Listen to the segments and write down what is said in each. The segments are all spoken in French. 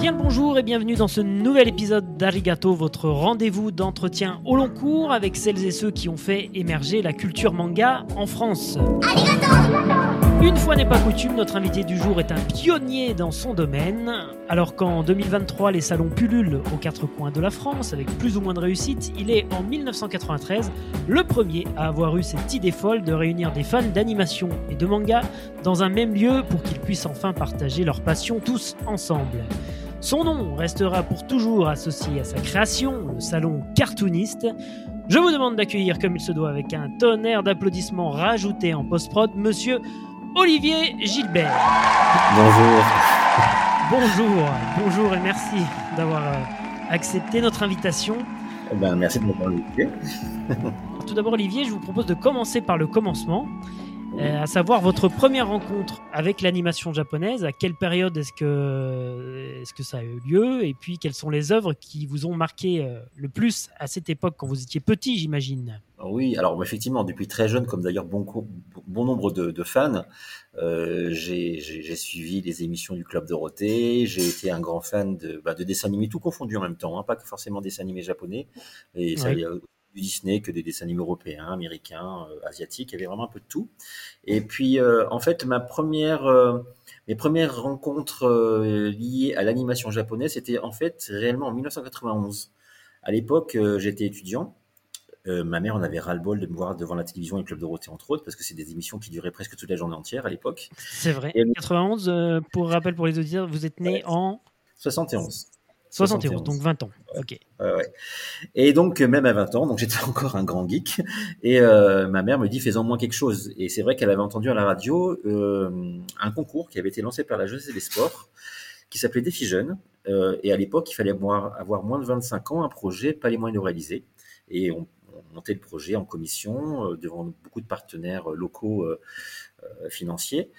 Bien le bonjour et bienvenue dans ce nouvel épisode d'Arigato, votre rendez-vous d'entretien au long cours avec celles et ceux qui ont fait émerger la culture manga en France. Une fois n'est pas coutume, notre invité du jour est un pionnier dans son domaine. Alors qu'en 2023, les salons pullulent aux quatre coins de la France avec plus ou moins de réussite, il est en 1993 le premier à avoir eu cette idée folle de réunir des fans d'animation et de manga dans un même lieu pour qu'ils puissent enfin partager leur passion tous ensemble. Son nom restera pour toujours associé à sa création, le salon cartooniste. Je vous demande d'accueillir comme il se doit avec un tonnerre d'applaudissements rajoutés en post-prod, monsieur Olivier Gilbert. Bonjour. Bonjour, bonjour et merci d'avoir euh, accepté notre invitation. Eh ben, merci de m'avoir invité. Tout d'abord, Olivier, je vous propose de commencer par le commencement. Euh, à savoir votre première rencontre avec l'animation japonaise. À quelle période est-ce que, est que ça a eu lieu Et puis, quelles sont les œuvres qui vous ont marqué euh, le plus à cette époque, quand vous étiez petit, j'imagine? Oui, alors effectivement, depuis très jeune, comme d'ailleurs bon, bon nombre de, fans, euh, j'ai suivi les émissions du Club Dorothée, j'ai été un grand fan de, bah, de dessins animés, tout confondu en même temps, hein, pas que forcément dessins animés japonais. Et ça, du Disney que des dessins animés européens, américains, euh, asiatiques. Il y avait vraiment un peu de tout. Et puis, euh, en fait, ma première, euh, mes premières rencontres liées à l'animation japonaise, c'était en fait réellement en 1991. À l'époque, j'étais étudiant. ma mère en avait ras-le-bol de me voir devant la télévision et le Club Dorothée, entre autres, parce que c'est des émissions qui duraient presque toute la journée entière à l'époque. C'est vrai. Et 91, pour rappel pour les auditeurs, vous êtes né en 71. 71, donc 20 ans. Ok. Et donc, même à 20 ans, donc j'étais encore un grand geek. Et euh, ma mère me dit, fais-en moins quelque chose. Et c'est vrai qu'elle avait entendu à la radio euh, un concours qui avait été lancé par la jeunesse et les sports, qui s'appelait Défi Jeunes. Euh, et à l'époque, il fallait avoir, avoir, moins de 25 ans, un projet, pas les moyens de le réaliser. Et on, on montait le projet en commission devant beaucoup de partenaires locaux financiers.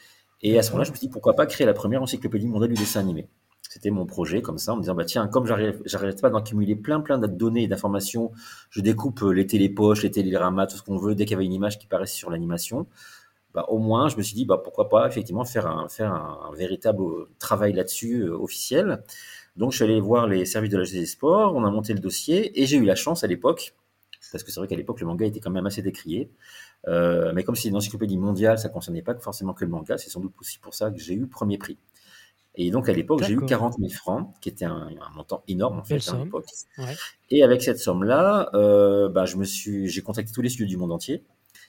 Et à ce moment-là, je me suis dit, pourquoi pas créer la première encyclopédie mondiale du dessin animé c'était mon projet comme ça, en me disant, bah, tiens, comme j'arrête pas d'accumuler plein, plein de données et d'informations, je découpe euh, les télépoches, les téléramas, tout ce qu'on veut, dès qu'il y avait une image qui paraissait sur l'animation, bah, au moins, je me suis dit, bah, pourquoi pas, effectivement, faire un, véritable euh, travail là-dessus euh, officiel. Donc, je suis allé voir les services de la des Sports, on a monté le dossier, et j'ai eu la chance à l'époque, parce que c'est vrai qu'à l'époque, le manga était quand même assez décrié. mais comme c'est une encyclopédie mondiale, ça concernait pas forcément que le manga, c'est sans doute aussi pour ça que j'ai eu premier prix. Et donc à l'époque, j'ai eu 40 000 francs, qui était un, montant énorme en fait à l'époque. Et avec cette somme-là, euh, bah, je me suis, j'ai contacté tous les studios du monde entier.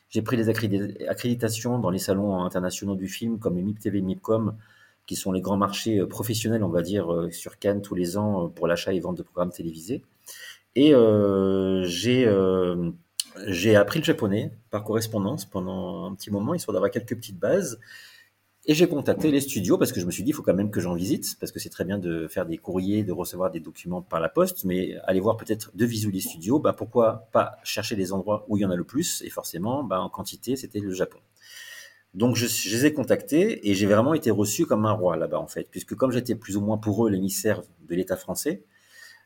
J'ai pris les accréditations dans les salons internationaux du film, comme les MIP TV, MIPCOM, qui sont les grands marchés euh, professionnels, on va dire, euh, sur Cannes tous les ans pour l'achat et vente de programmes télévisés. Et j'ai j'ai appris le japonais par correspondance pendant un petit moment, histoire d'avoir quelques petites bases. Et j'ai contacté les studios parce que je me suis dit, il faut quand même que j'en visite, parce que c'est très bien de faire des courriers, de recevoir des documents par la poste, mais aller voir peut-être de visu les studios, bah pourquoi pas chercher des endroits où il y en a le plus, et forcément, bah, en quantité, c'était le Japon. Donc je, je, les ai contactés et j'ai vraiment été reçu comme un roi là-bas en fait, puisque comme j'étais plus ou moins pour eux l'émissaire de l'État français,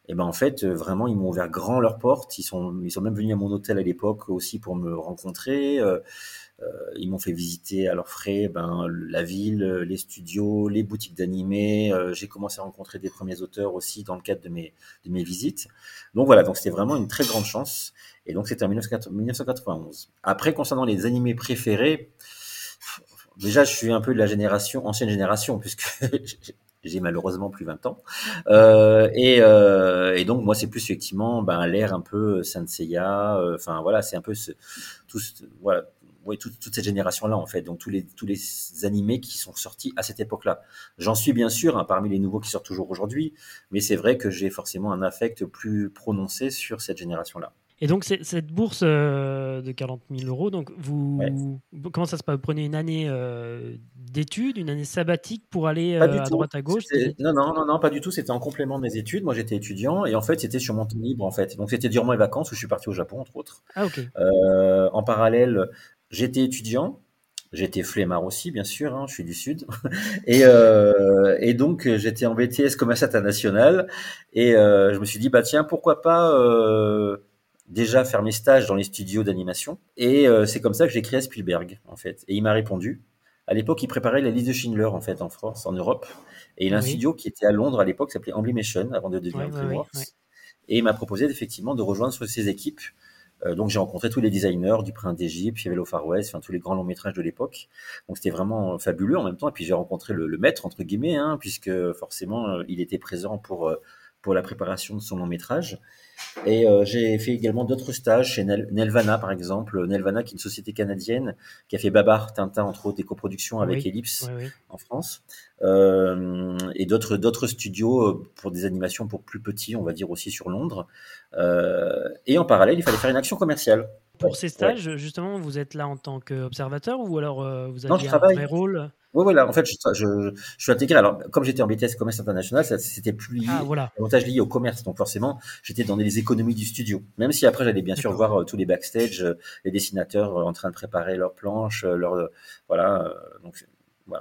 et ben en fait vraiment ils m'ont ouvert grand leurs portes, ils sont ils sont même venus à mon hôtel à l'époque aussi pour me rencontrer. Euh, euh, ils m'ont fait visiter à leurs frais ben, la ville, les studios, les boutiques d'animés. Euh, j'ai commencé à rencontrer des premiers auteurs aussi dans le cadre de mes, de mes visites. Donc voilà, donc c'était vraiment une très grande chance. Et donc c'était en 1991. Après, concernant les animés préférés, déjà je suis un peu de la génération, ancienne génération, puisque j'ai malheureusement plus 20 ans. Euh, et, euh, et, donc moi c'est plus effectivement ben, l'air un peu Saint Seiya. Enfin voilà, c'est un peu ce, tout, voilà oui, toute, cette génération-là, en fait. Donc, tous les, tous les animés qui sont sortis à cette époque-là. J'en suis bien sûr hein, parmi les nouveaux qui sortent toujours aujourd'hui, mais c'est vrai que j'ai forcément un affect plus prononcé sur cette génération-là. Et donc, cette bourse euh, de 40 000 euros, donc vous, comment ça se passe? Vous prenez une année euh, d'études, une année sabbatique pour aller euh, à droite à gauche? Non, non, non, non, pas du tout. C'était en complément de mes études. Moi, j'étais étudiant et en fait, c'était sur mon temps libre, en fait. Donc, c'était durant les vacances où je suis parti au Japon, entre autres. Ah, ok. en parallèle, J'étais étudiant, j'étais flemmard aussi, bien sûr, hein, je suis du Sud. et, euh, et donc, j'étais en BTS commerce international. Et euh, je me suis dit, bah tiens, pourquoi pas euh, déjà faire mes stages dans les studios d'animation. Et c'est comme ça que j'ai créé Spielberg, en fait. Et il m'a répondu. À l'époque, il préparait la liste de Schindler en fait en France, en Europe, et il a un studio qui était à Londres à l'époque, s'appelait Amblimation avant de devenir DreamWorks, et il m'a proposé effectivement de rejoindre ses équipes. Euh, donc j'ai rencontré tous les designers du Prince d'Égypte, il y avait le Far West, enfin tous les grands longs métrages de l'époque. Donc c'était vraiment fabuleux en même temps. Et puis j'ai rencontré le, maître entre guillemets, hein, puisque forcément euh, il était présent pour euh, pour la préparation de son long métrage. Et euh, j'ai fait également d'autres stages chez Nelvana, par exemple. Nelvana, qui est une société canadienne qui a fait Babar, Tintin, entre autres, des coproductions avec Ellipse en France. Euh, et d'autres, d'autres studios euh, pour des animations pour plus petits, on va dire aussi sur Londres. Euh, et en parallèle, il fallait faire une action commerciale. Pour ces stages, justement, vous êtes là en tant qu'observateur ou alors vous avez un vrai rôle? Oui, voilà. En fait, je, je, je, suis intégré. Alors, comme j'étais en BTS commerce international, c'était plus lié, ah, voilà. davantage lié au commerce. Donc, forcément, j'étais dans les économies du studio. Même si après, j'allais bien sûr voir euh, tous les backstage, euh, les dessinateurs euh, en train de préparer leurs planches, leur, voilà. donc,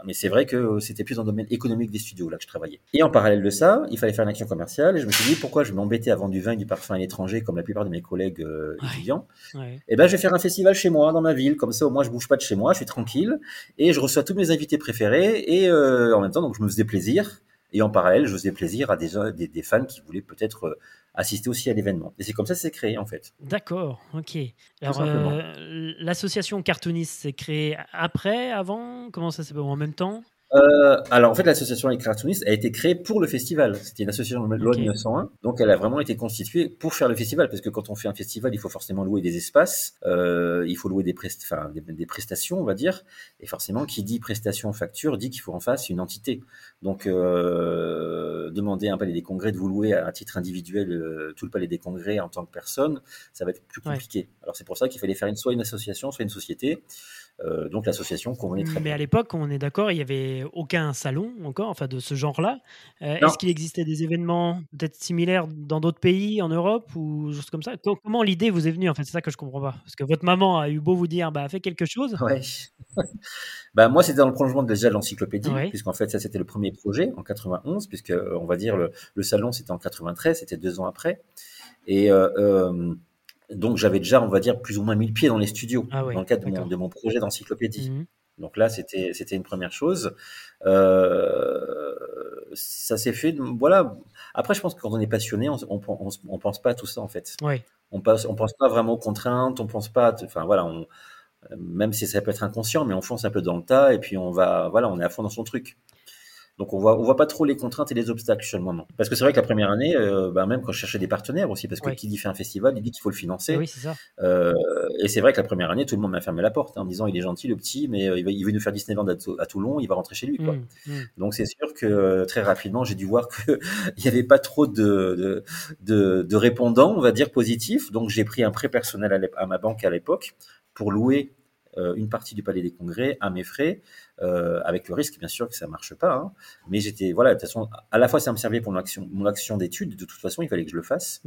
mais c'est vrai que c'était plus dans le domaine économique des studios là que je travaillais. Et en parallèle de ça, il fallait faire une action commerciale. Et je me suis dit pourquoi je m'embêtais à vendre du vin et du parfum à l'étranger comme la plupart de mes collègues euh, étudiants? Et eh ben je vais faire un festival chez moi dans ma ville. Comme ça au moins je bouge pas de chez moi, je suis tranquille et je reçois tous mes invités préférés et euh, en même temps donc je me faisais plaisir. Et en parallèle, je faisais plaisir à des, des, des fans qui voulaient peut-être euh, assister aussi à l'événement. Et c'est comme ça que c'est créé en fait. D'accord, ok. Alors euh, l'association cartooniste s'est créée après, avant Comment ça s'est fait en même temps? Euh, alors en fait, l'association Les Cartoonistes a été créée pour le festival. C'était une association de loi 1901, donc elle a vraiment été constituée pour faire le festival, parce que quand on fait un festival, il faut forcément louer des espaces, euh, il faut louer des, prest enfin, des, prestations, on va dire, et forcément, qui dit prestation facture dit qu'il faut en face une entité. Donc euh, demander à un palais des congrès de vous louer à, titre individuel tout le palais des congrès en tant que personne, ça va être plus compliqué. Alors c'est pour ça qu'il fallait faire une, soit une association, soit une société. Euh, donc l'association convenait très Mais à l'époque, on est d'accord, il n'y avait aucun salon encore, enfin de ce genre-là. Euh, est-ce qu'il existait des événements peut-être similaires dans d'autres pays, en Europe ou juste comme ça? Comment l'idée vous est venue En fait, c'est ça que je comprends pas. Parce que votre maman a eu beau vous dire, bah fais quelque chose. Ouais. bah moi, c'était dans le prolongement déjà de l'encyclopédie, puisqu'en fait ça c'était le premier projet en 91, puisque euh, on va dire le, le salon c'était en 93, c'était deux ans après. Et euh, donc j'avais déjà, on va dire, plus ou moins mille pieds dans les studios ah dans le cadre de mon, projet d'encyclopédie. Mhm. Donc là, c'était c'était une première chose. Euh, ça s'est fait, voilà. Après, je pense que quand on est passionné, on, on, pense pas à tout ça en fait. On passe, on pense pas vraiment aux contraintes, on pense pas, enfin voilà, on, même si ça peut être inconscient, mais on fonce un peu dans le tas et puis on va, voilà, on est à fond dans son truc. Donc on voit on voit pas trop les contraintes et les obstacles sur le moment. Parce que c'est vrai que la première année, euh, bah, même quand je cherchais des partenaires aussi, parce que qui dit fait un festival, il dit qu'il faut le financer. Oui, c'est ça. Euh, et c'est vrai que la première année, tout le monde m'a fermé la porte hein, en me disant il est gentil le petit, mais euh, il, va, il veut nous faire Disneyland à, à, Toulon, il va rentrer chez lui. Quoi. Mmh, mmh. Donc c'est sûr que très rapidement, j'ai dû voir qu'il n'y avait pas trop de, de, de, répondants, on va dire, positifs. Donc j'ai pris un prêt personnel à, à ma banque à l'époque pour louer euh, une partie du Palais des Congrès à mes frais, euh, avec le risque bien sûr que ça marche pas. Hein. Mais j'étais voilà de toute façon à la fois ça me servait pour mon action mon action d'étude. De toute façon il fallait que je le fasse.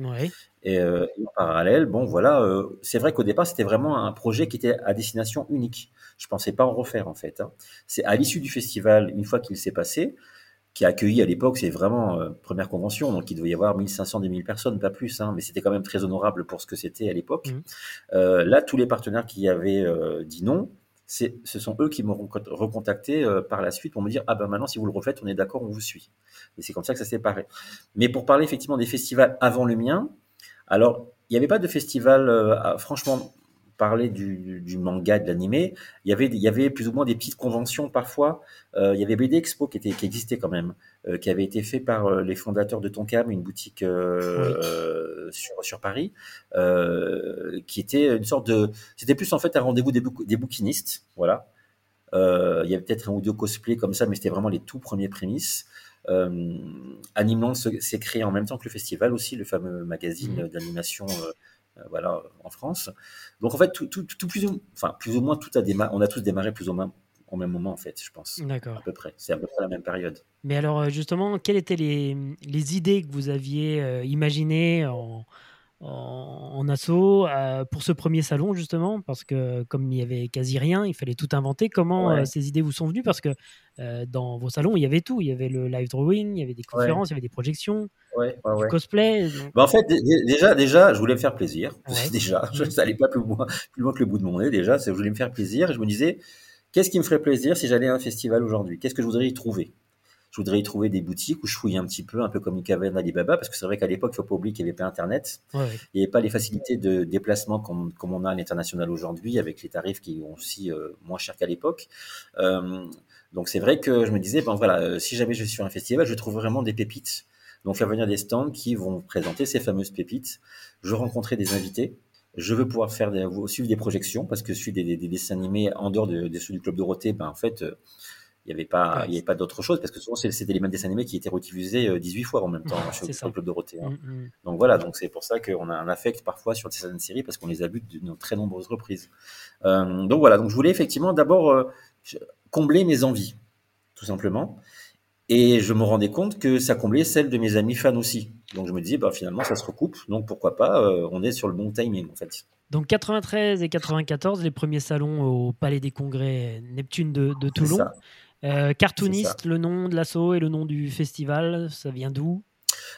Et, euh, en parallèle bon voilà c'est vrai qu'au départ c'était vraiment un projet qui était à destination unique. Je pensais pas en refaire en fait. Hein. C'est à l'issue du festival une fois qu'il s'est passé qui a accueilli à l'époque, c'est vraiment euh, première convention, donc il devait y avoir 1500, 2000 personnes, pas plus, hein, mais c'était quand même très honorable pour ce que c'était à l'époque. Mmh. Euh, là, tous les partenaires qui avaient euh, dit non, ce sont eux qui m'ont recontacté par la suite pour me dire ah ben maintenant si vous le refaites, on est d'accord, on vous suit. Et c'est comme ça que ça s'est paré. Mais pour parler effectivement des festivals avant le mien, alors il n'y avait pas de festival, franchement, parler du, du manga, de l'animé, il y avait il y avait plus ou moins des petites conventions parfois. Euh, il y avait BD Expo qui était qui existait quand même, euh, qui avait été fait par euh, les fondateurs de Tonkam, une boutique sur sur Paris, qui était une sorte de, c'était plus en fait un rendez-vous des, des bouquinistes, voilà. il y avait peut-être un ou deux cosplays comme ça, mais c'était vraiment les tout premiers prémices. Euh, Animland s'est créé en même temps que le festival aussi, le fameux magazine mmh. d'animation voilà, en France. Donc en fait, tout, tout, plus, ou, enfin, plus ou moins, tout a démarré, on a tous démarré plus ou moins au même moment, en fait, je pense. D'accord. À peu près. C'est à peu près la même période. Mais alors, euh, justement, quelles étaient les, les idées que vous aviez euh, imaginées en, en, assaut pour ce premier salon, justement Parce que comme il n'y avait quasi rien, il fallait tout inventer. Comment ces idées vous sont venues? Parce que dans vos salons, il y avait tout. Il y avait le live drawing, il y avait des conférences, il y avait des projections ouais, cosplay. Bah, en fait, déjà, déjà, je voulais me faire plaisir. Déjà, ça n'allait pas plus loin, plus loin que le bout de mon nez. Déjà, je voulais me faire plaisir. Je me disais, qu'est-ce qui me ferait plaisir si j'allais à un festival aujourd'hui? Qu'est-ce que je voudrais y trouver? Je voudrais y trouver des boutiques où je fouille un petit peu, un peu comme une caverne Alibaba, parce que c'est vrai qu'à l'époque, il faut pas oublier qu'il n'y avait pas Internet. Il n'y avait pas les facilités de déplacement comme, comme on a à l'international aujourd'hui, avec les tarifs qui sont aussi euh, moins chers qu'à l'époque. Euh, donc c'est vrai que je me disais, bon voilà, euh, si jamais je suis sur un festival, je trouve vraiment des pépites. Donc faire venir des stands qui vont présenter ces fameuses pépites. Je rencontrer des invités. Je veux pouvoir faire des, suivre des projections parce que je suis des, dessins animés en dehors de, ceux du club Dorothée. Ben en fait, il n'y avait pas, il y avait pas d'autre chose parce que souvent c'était les mêmes dessins animés qui étaient réutilisés 18 euh, fois en même temps hein, chez le Club Dorothée. Hein. Mm, mm. Donc voilà, donc c'est pour ça qu'on a un affect parfois sur certaines séries parce qu'on les a vus de très nombreuses reprises. Euh, donc voilà, donc je voulais effectivement d'abord euh, combler mes envies, tout simplement. Et je me rendais compte que ça comblait celles de mes amis fans aussi. Donc je me disais, bah, finalement, ça se recoupe. Donc pourquoi pas, on est sur le bon timing en fait. Donc 93 et 94, les premiers salons au Palais des Congrès Neptune de, de Toulon. Euh, cartooniste, le nom de l'assaut et le nom du festival, ça vient d'où?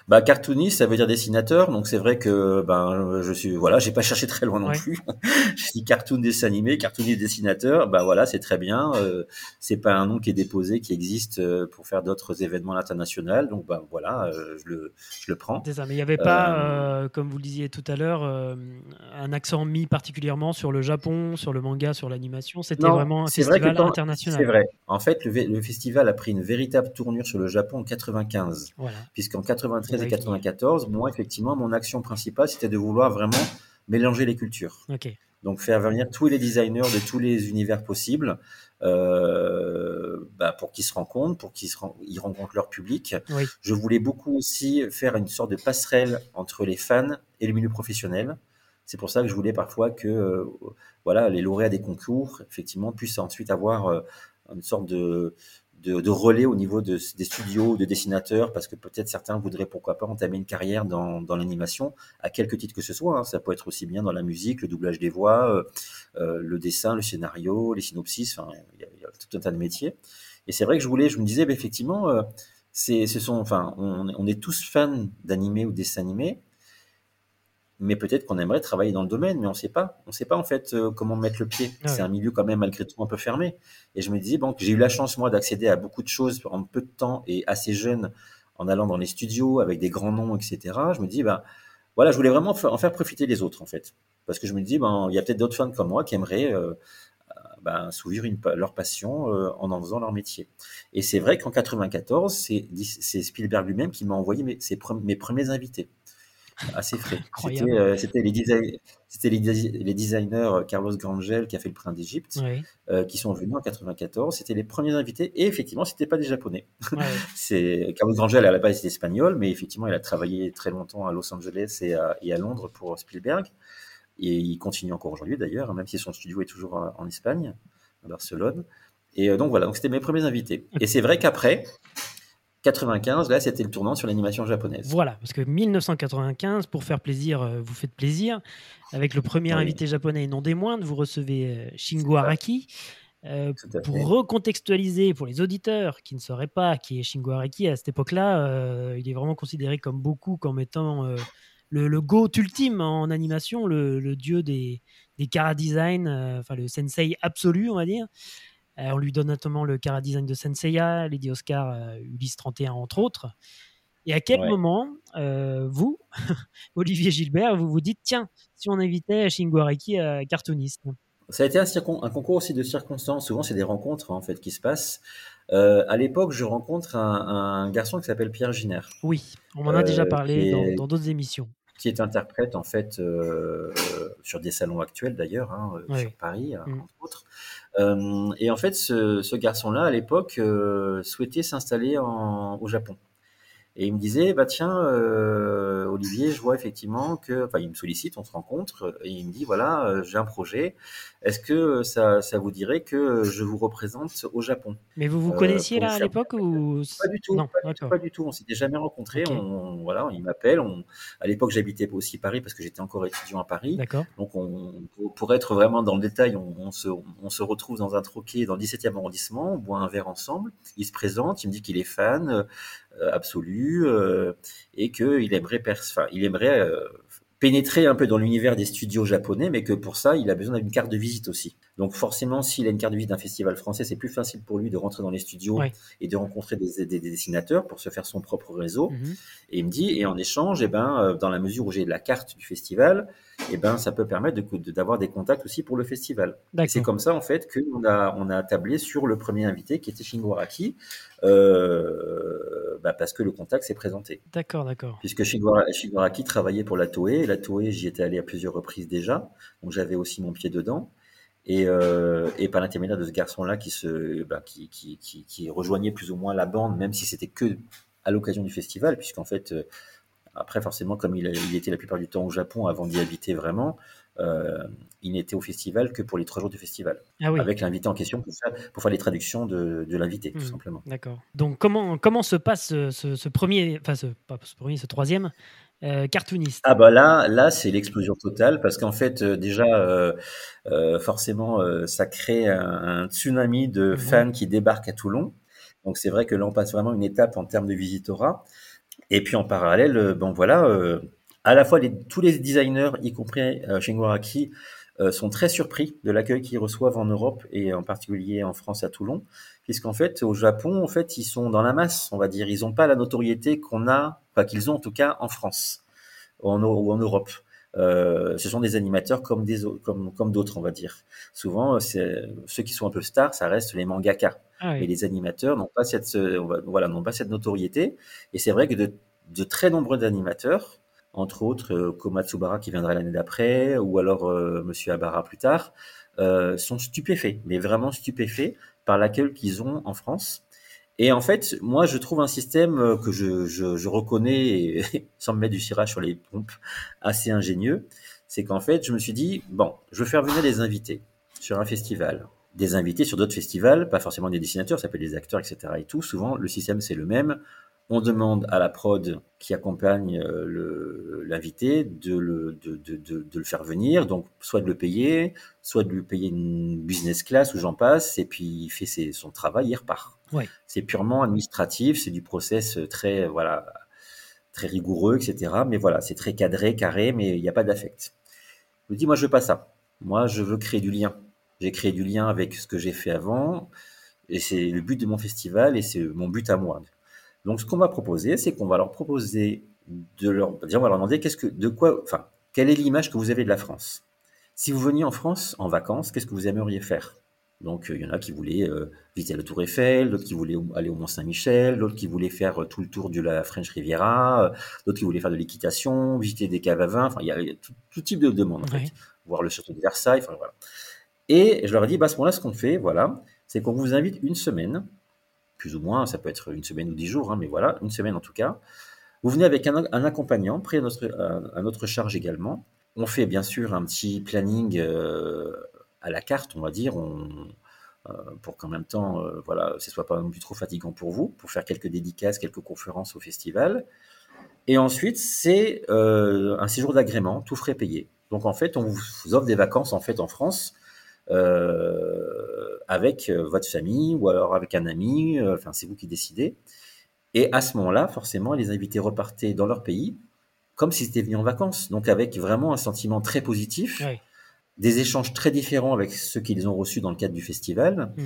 Bah, cartooniste, ça veut dire dessinateur. Donc c'est vrai que ben je suis voilà, j'ai pas cherché très loin non plus. je dis cartoon dessin animé, cartooniste dessinateur. Ben voilà, c'est très bien. Euh, c'est pas un nom qui est déposé, qui existe euh, pour faire d'autres événements internationaux. Donc ben voilà, euh, je le je le prends. C'est ça. Mais il n'y avait pas, comme vous le disiez tout à l'heure, un accent mis particulièrement sur le Japon, sur le manga, sur l'animation. C'était vraiment un festival international. C'est vrai. En fait, le, le, festival a pris une véritable tournure sur le Japon en 95, voilà. puisqu'en 93 93 et 94, moi, effectivement, mon action principale, c'était de vouloir vraiment mélanger les cultures. Donc, faire venir tous les designers de tous les univers possibles euh, bah, pour qu'ils se rencontrent, pour qu'ils ils rencontrent leur public. Je voulais beaucoup aussi faire une sorte de passerelle entre les fans et le milieu professionnel. C'est pour ça que je voulais parfois que euh, voilà, les lauréats des concours, effectivement, puissent ensuite avoir euh, une sorte de, de, relais au niveau de, des studios de dessinateurs, parce que peut-être certains voudraient pourquoi pas entamer une carrière dans, dans l'animation, à quelque titre que ce soit. Hein. Ça peut être aussi bien dans la musique, le doublage des voix, euh, euh, le dessin, le scénario, les synopsis, enfin, il y, a, tout un tas de métiers. Et c'est vrai que je voulais, je me disais, bah, effectivement, euh, c'est, ce sont, enfin, on, on est tous fans d'animé ou dessin animé, mais peut-être qu'on aimerait travailler dans le domaine, mais on ne sait pas. On ne sait pas en fait euh, comment mettre le pied. C'est un milieu quand même malgré tout un peu fermé. Et je me disais bon, j'ai eu la chance moi d'accéder à beaucoup de choses en peu de temps et assez jeune, en allant dans les studios avec des grands noms, etc. Je me dis ben voilà, je voulais vraiment en faire profiter les autres en fait, parce que je me dis ben il y a peut-être d'autres fans comme moi qui aimeraient euh, ben, s'ouvrir leur passion euh, en en faisant leur métier. Et c'est vrai qu'en 94, c'est Spielberg lui-même qui m'a envoyé mes, mes premiers invités assez frais. Euh, c'était les, les, designers euh, Carlos Grangel qui a fait le Prince d'Égypte, euh, qui sont venus en 94. C'était les premiers invités et effectivement, c'était pas des Japonais. c'est Carlos Grangel à la base était espagnol, mais effectivement, il a travaillé très longtemps à Los Angeles et à, et à Londres pour Spielberg. Et il continue encore aujourd'hui d'ailleurs, même si son studio est toujours en Espagne, à Barcelone. Et donc voilà, donc c'était mes premiers invités. Et c'est vrai qu'après, 95, là, c'était le tournant sur l'animation japonaise. Voilà, parce que 1995, pour faire plaisir, euh, vous faites plaisir. Avec le premier invité japonais non des moindres, vous recevez euh, Shingo Araki. Euh, pour recontextualiser pour les auditeurs qui ne sauraient pas qui est Shingo Araki à cette époque-là, il est vraiment considéré comme beaucoup comme étant le, le, GOAT ultime en animation, le, dieu des, des cara design, enfin le sensei absolu, on va dire. Euh, on lui donne notamment le cara design de Senseiya, Lady Oscar, euh, Ulysse 31 entre autres. Et à quel moment, euh, vous, Olivier Gilbert, vous vous dites, tiens, si on invitait Shingo Araki à cartooniste? Ça a été un, concours aussi de circonstances. Souvent, c'est des rencontres en fait qui se passent. à l'époque, je rencontre un, garçon qui s'appelle Pierre Giner. Oui, on en a déjà parlé dans d'autres émissions. Qui est interprète en fait sur des salons actuels d'ailleurs, hein, sur Paris, mm. entre autres. Euh, et en fait, ce, ce garçon-là, à l'époque, euh, souhaitait s'installer au Japon. Et il me disait, bah tiens, euh, Olivier, je vois effectivement que, enfin, il me sollicite, on se rencontre, et il me dit, voilà, euh, j'ai un projet. Est-ce que ça, ça, vous dirait que je vous représente au Japon? Mais vous vous connaissiez là à l'époque ou Pas du tout, non, pas, du tout pas, du tout, On s'était jamais rencontrés. On, voilà, il m'appelle. À l'époque, j'habitais aussi Paris parce que j'étais encore étudiant à Paris. D'accord. Donc, on, pour être vraiment dans le détail, on, on, se, on se retrouve dans un troquet dans le 17e arrondissement. On boit un verre ensemble. Il se présente. Il me dit qu'il est fan. Euh, absolu euh, et qu'il aimerait, il aimerait euh, pénétrer un peu dans l'univers des studios japonais, mais que pour ça, il a besoin d'une carte de visite aussi. Donc forcément, s'il a une carte de visite d'un festival français, c'est plus facile pour lui de rentrer dans les studios et de rencontrer des, dessinateurs pour se faire son propre réseau. Mhm. Et il me dit, et en échange, eh ben, euh, dans la mesure où j'ai la carte du festival, eh ben, ça peut permettre d'avoir des contacts aussi pour le festival. C'est comme ça, en fait, qu'on a, on a tablé sur le premier invité qui était Shingo Araki, euh, bah, parce que le contact s'est présenté. D'accord, d'accord. Puisque Shingo, Araki travaillait pour la Toei, et la Toei, j'y étais allé à plusieurs reprises déjà, donc j'avais aussi mon pied dedans. Et, euh, et par l'intermédiaire de ce garçon-là qui, se, bah, qui, qui, qui, qui, rejoignait plus ou moins la bande, même si c'était que à l'occasion du festival, puisqu'en fait, euh, après, forcément, comme il, il, était la plupart du temps au Japon avant d'y habiter vraiment, euh, il n'était au festival que pour les trois jours du festival, ah oui. avec l'invité en question pour faire, pour faire les traductions de, de l'invité, tout mmh, simplement. D'accord. Donc, comment, comment se passe ce, ce, ce premier, enfin, ce, pas ce premier, ce troisième euh, cartooniste. Ah bah là, là c'est l'explosion totale parce qu'en fait euh, déjà euh, euh forcément ça crée un, tsunami de fans qui débarquent à Toulon. Donc c'est vrai que là on passe vraiment une étape en termes de visitorat. Et puis en parallèle, bon voilà, à la fois les, tous les designers, y compris Shingo Araki, sont très surpris de l'accueil qu'ils reçoivent en Europe et en particulier en France à Toulon, puisqu'en fait au Japon, en fait ils sont dans la masse, on va dire, ils n'ont pas la notoriété qu'on a qu'ils ont en tout cas en France ou en, Europe. Euh, ce sont des animateurs comme des comme comme d'autres, on va dire. Souvent, c'est ceux qui sont un peu stars, ça reste les mangaka. Ah Mais les animateurs n'ont pas cette voilà n'ont pas cette notoriété. Et c'est vrai que de, de, très nombreux animateurs, entre autres euh, Komatsubara qui viendra l'année d'après, ou alors euh, Monsieur Abara plus tard, euh, sont stupéfaits, mais vraiment stupéfaits par l'accueil qu'ils ont en France. Et en fait, moi, je trouve un système que je reconnais, sans me mettre du cirage sur les pompes, assez ingénieux. C'est qu'en fait, je me suis dit, bon, je veux faire venir des invités sur un festival. Des invités sur d'autres festivals, pas forcément des dessinateurs, ça peut être des acteurs, etc. Et tout. Souvent, le système, c'est le même on demande à la prod qui accompagne euh, l'invité de le, de, de, de, le faire venir, donc soit de le payer, soit de lui payer une business class où j'en passe, et puis il fait ses, son travail, il repart. Ouais. C'est purement administratif, c'est du process très voilà très rigoureux, etc. Mais voilà, c'est très cadré, carré, mais il n'y a pas d'affect. Je dis, moi je veux pas ça. Moi je veux créer du lien. J'ai créé du lien avec ce que j'ai fait avant, et c'est le but de mon festival, et c'est mon but à moi. Donc, ce qu'on va proposer, c'est qu'on va leur proposer de leur, on va leur demander qu'est-ce que, de quoi, enfin, quelle est l'image que vous avez de la France Si vous veniez en France en vacances, qu'est-ce que vous aimeriez faire? Donc, euh, il y en a qui voulaient euh, visiter la Tour Eiffel, d'autres qui voulaient aller au Mont Saint-Michel, d'autres qui voulaient faire euh, tout le tour de la French Riviera, d'autres qui voulaient faire de l'équitation, visiter des caves à vin. Enfin, il y a, tout, type de demandes, en fait. Voir le château de Versailles. Enfin, voilà. Et je leur ai dit, bah, à ce moment-là, ce qu'on fait, voilà, c'est qu'on vous invite une semaine plus ou moins, ça peut être une semaine ou dix jours, hein, mais voilà, une semaine en tout cas. Vous venez avec un, accompagnant, pris à notre, charge également. On fait bien sûr un petit planning euh, à la carte, on va dire, euh, pour qu'en même temps, euh, voilà, ce soit pas non plus trop fatigant pour vous, pour faire quelques dédicaces, quelques conférences au festival. Et ensuite, c'est un séjour d'agrément, tout frais payé. Donc en fait, on vous offre des vacances en fait en France euh, avec euh, votre famille ou alors avec un ami, euh, enfin c'est vous qui décidez. Et à ce moment-là, forcément, les invités repartaient dans leur pays comme s'ils étaient venus en vacances, donc avec vraiment un sentiment très positif, des échanges très différents avec ceux qu'ils ont reçus dans le cadre du festival, hmm.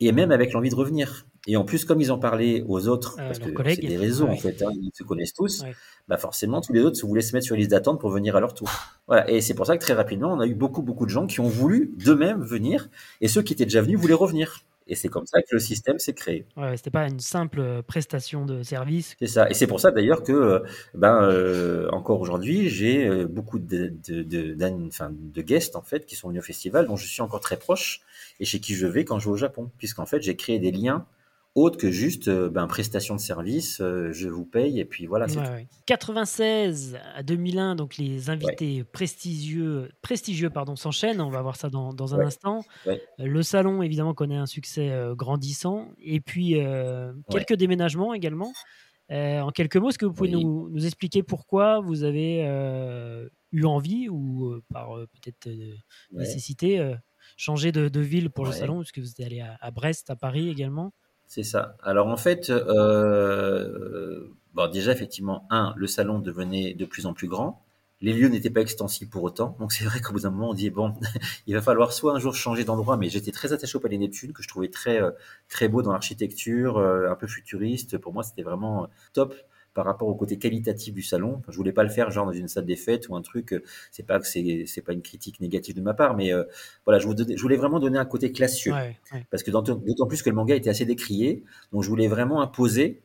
et même avec l'envie de revenir. Et en plus, comme ils ont parlé aux autres, parce que c'est des réseaux en fait, hein, ils se connaissent tous, bah forcément tous les autres voulaient se mettre sur liste d'attente pour venir à leur tour. Voilà. Et c'est pour ça que très rapidement, on a eu beaucoup beaucoup de gens qui ont voulu d'eux-mêmes venir, et ceux qui étaient déjà venus voulaient revenir. Et c'est comme ça que le système s'est créé. Ouais, c'était pas une simple euh, prestation de service. C'est ça. Et c'est pour ça d'ailleurs que, euh, ben, euh, encore aujourd'hui, j'ai beaucoup de, de, de, de, guests en fait qui sont venus au festival, dont je suis encore très proche et chez qui je vais quand je vais au Japon, puisqu'en fait j'ai créé des liens autre que juste euh, ben, prestation de service, euh, je vous paye et puis voilà. Ouais, 96 à 2001, donc les invités prestigieux, prestigieux pardon, s'enchaînent. On va voir ça dans, dans un instant. Euh, le salon, évidemment, connaît un succès grandissant. Et puis, quelques déménagements également. en quelques mots, est-ce que vous pouvez nous, nous, expliquer pourquoi vous avez eu envie ou par peut-être nécessité changer de, de, ville pour le salon, puisque vous êtes allé à, à Brest, à Paris également? C'est ça. Alors en fait, euh, bon, déjà effectivement, un, le salon devenait de plus en plus grand. Les lieux n'étaient pas extensibles pour autant. Donc c'est vrai qu'au bout d'un moment, on dit bon, il va falloir soit un jour changer d'endroit. Mais j'étais très attaché au Palais Neptune, que je trouvais très très beau dans l'architecture, un peu futuriste. Pour moi, c'était vraiment top par rapport au côté qualitatif du salon. Enfin, je voulais pas le faire genre dans une salle des fêtes ou un truc. Euh, c'est pas que c'est c'est pas une critique négative de ma part, mais euh, voilà, je, je, voulais vraiment donner un côté classieux parce que d'autant plus que le manga était assez décrié, donc je voulais vraiment imposer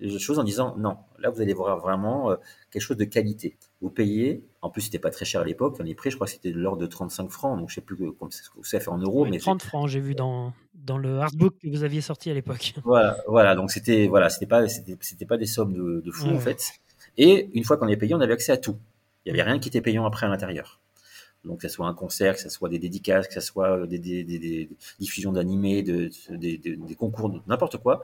les choses en disant non, là vous allez voir vraiment euh, quelque chose de qualité. Vous payez, en plus c'était pas très cher à l'époque, les prix je crois que c'était de l'ordre de 35 francs, donc je sais plus comment ça fait en euros. mais 30 francs j'ai vu dans, dans le artbook que vous aviez sorti à l'époque. Voilà, voilà, donc c'était voilà, c'était pas c'était pas des sommes de, de fou en fait. Et une fois qu'on est payé, on avait accès à tout. Il y avait rien qui était payant après à l'intérieur. Donc, que ce soit un concert, que ce soit des dédicaces, que ce soit des, des, des, diffusions d'animés, de, des, concours, n'importe quoi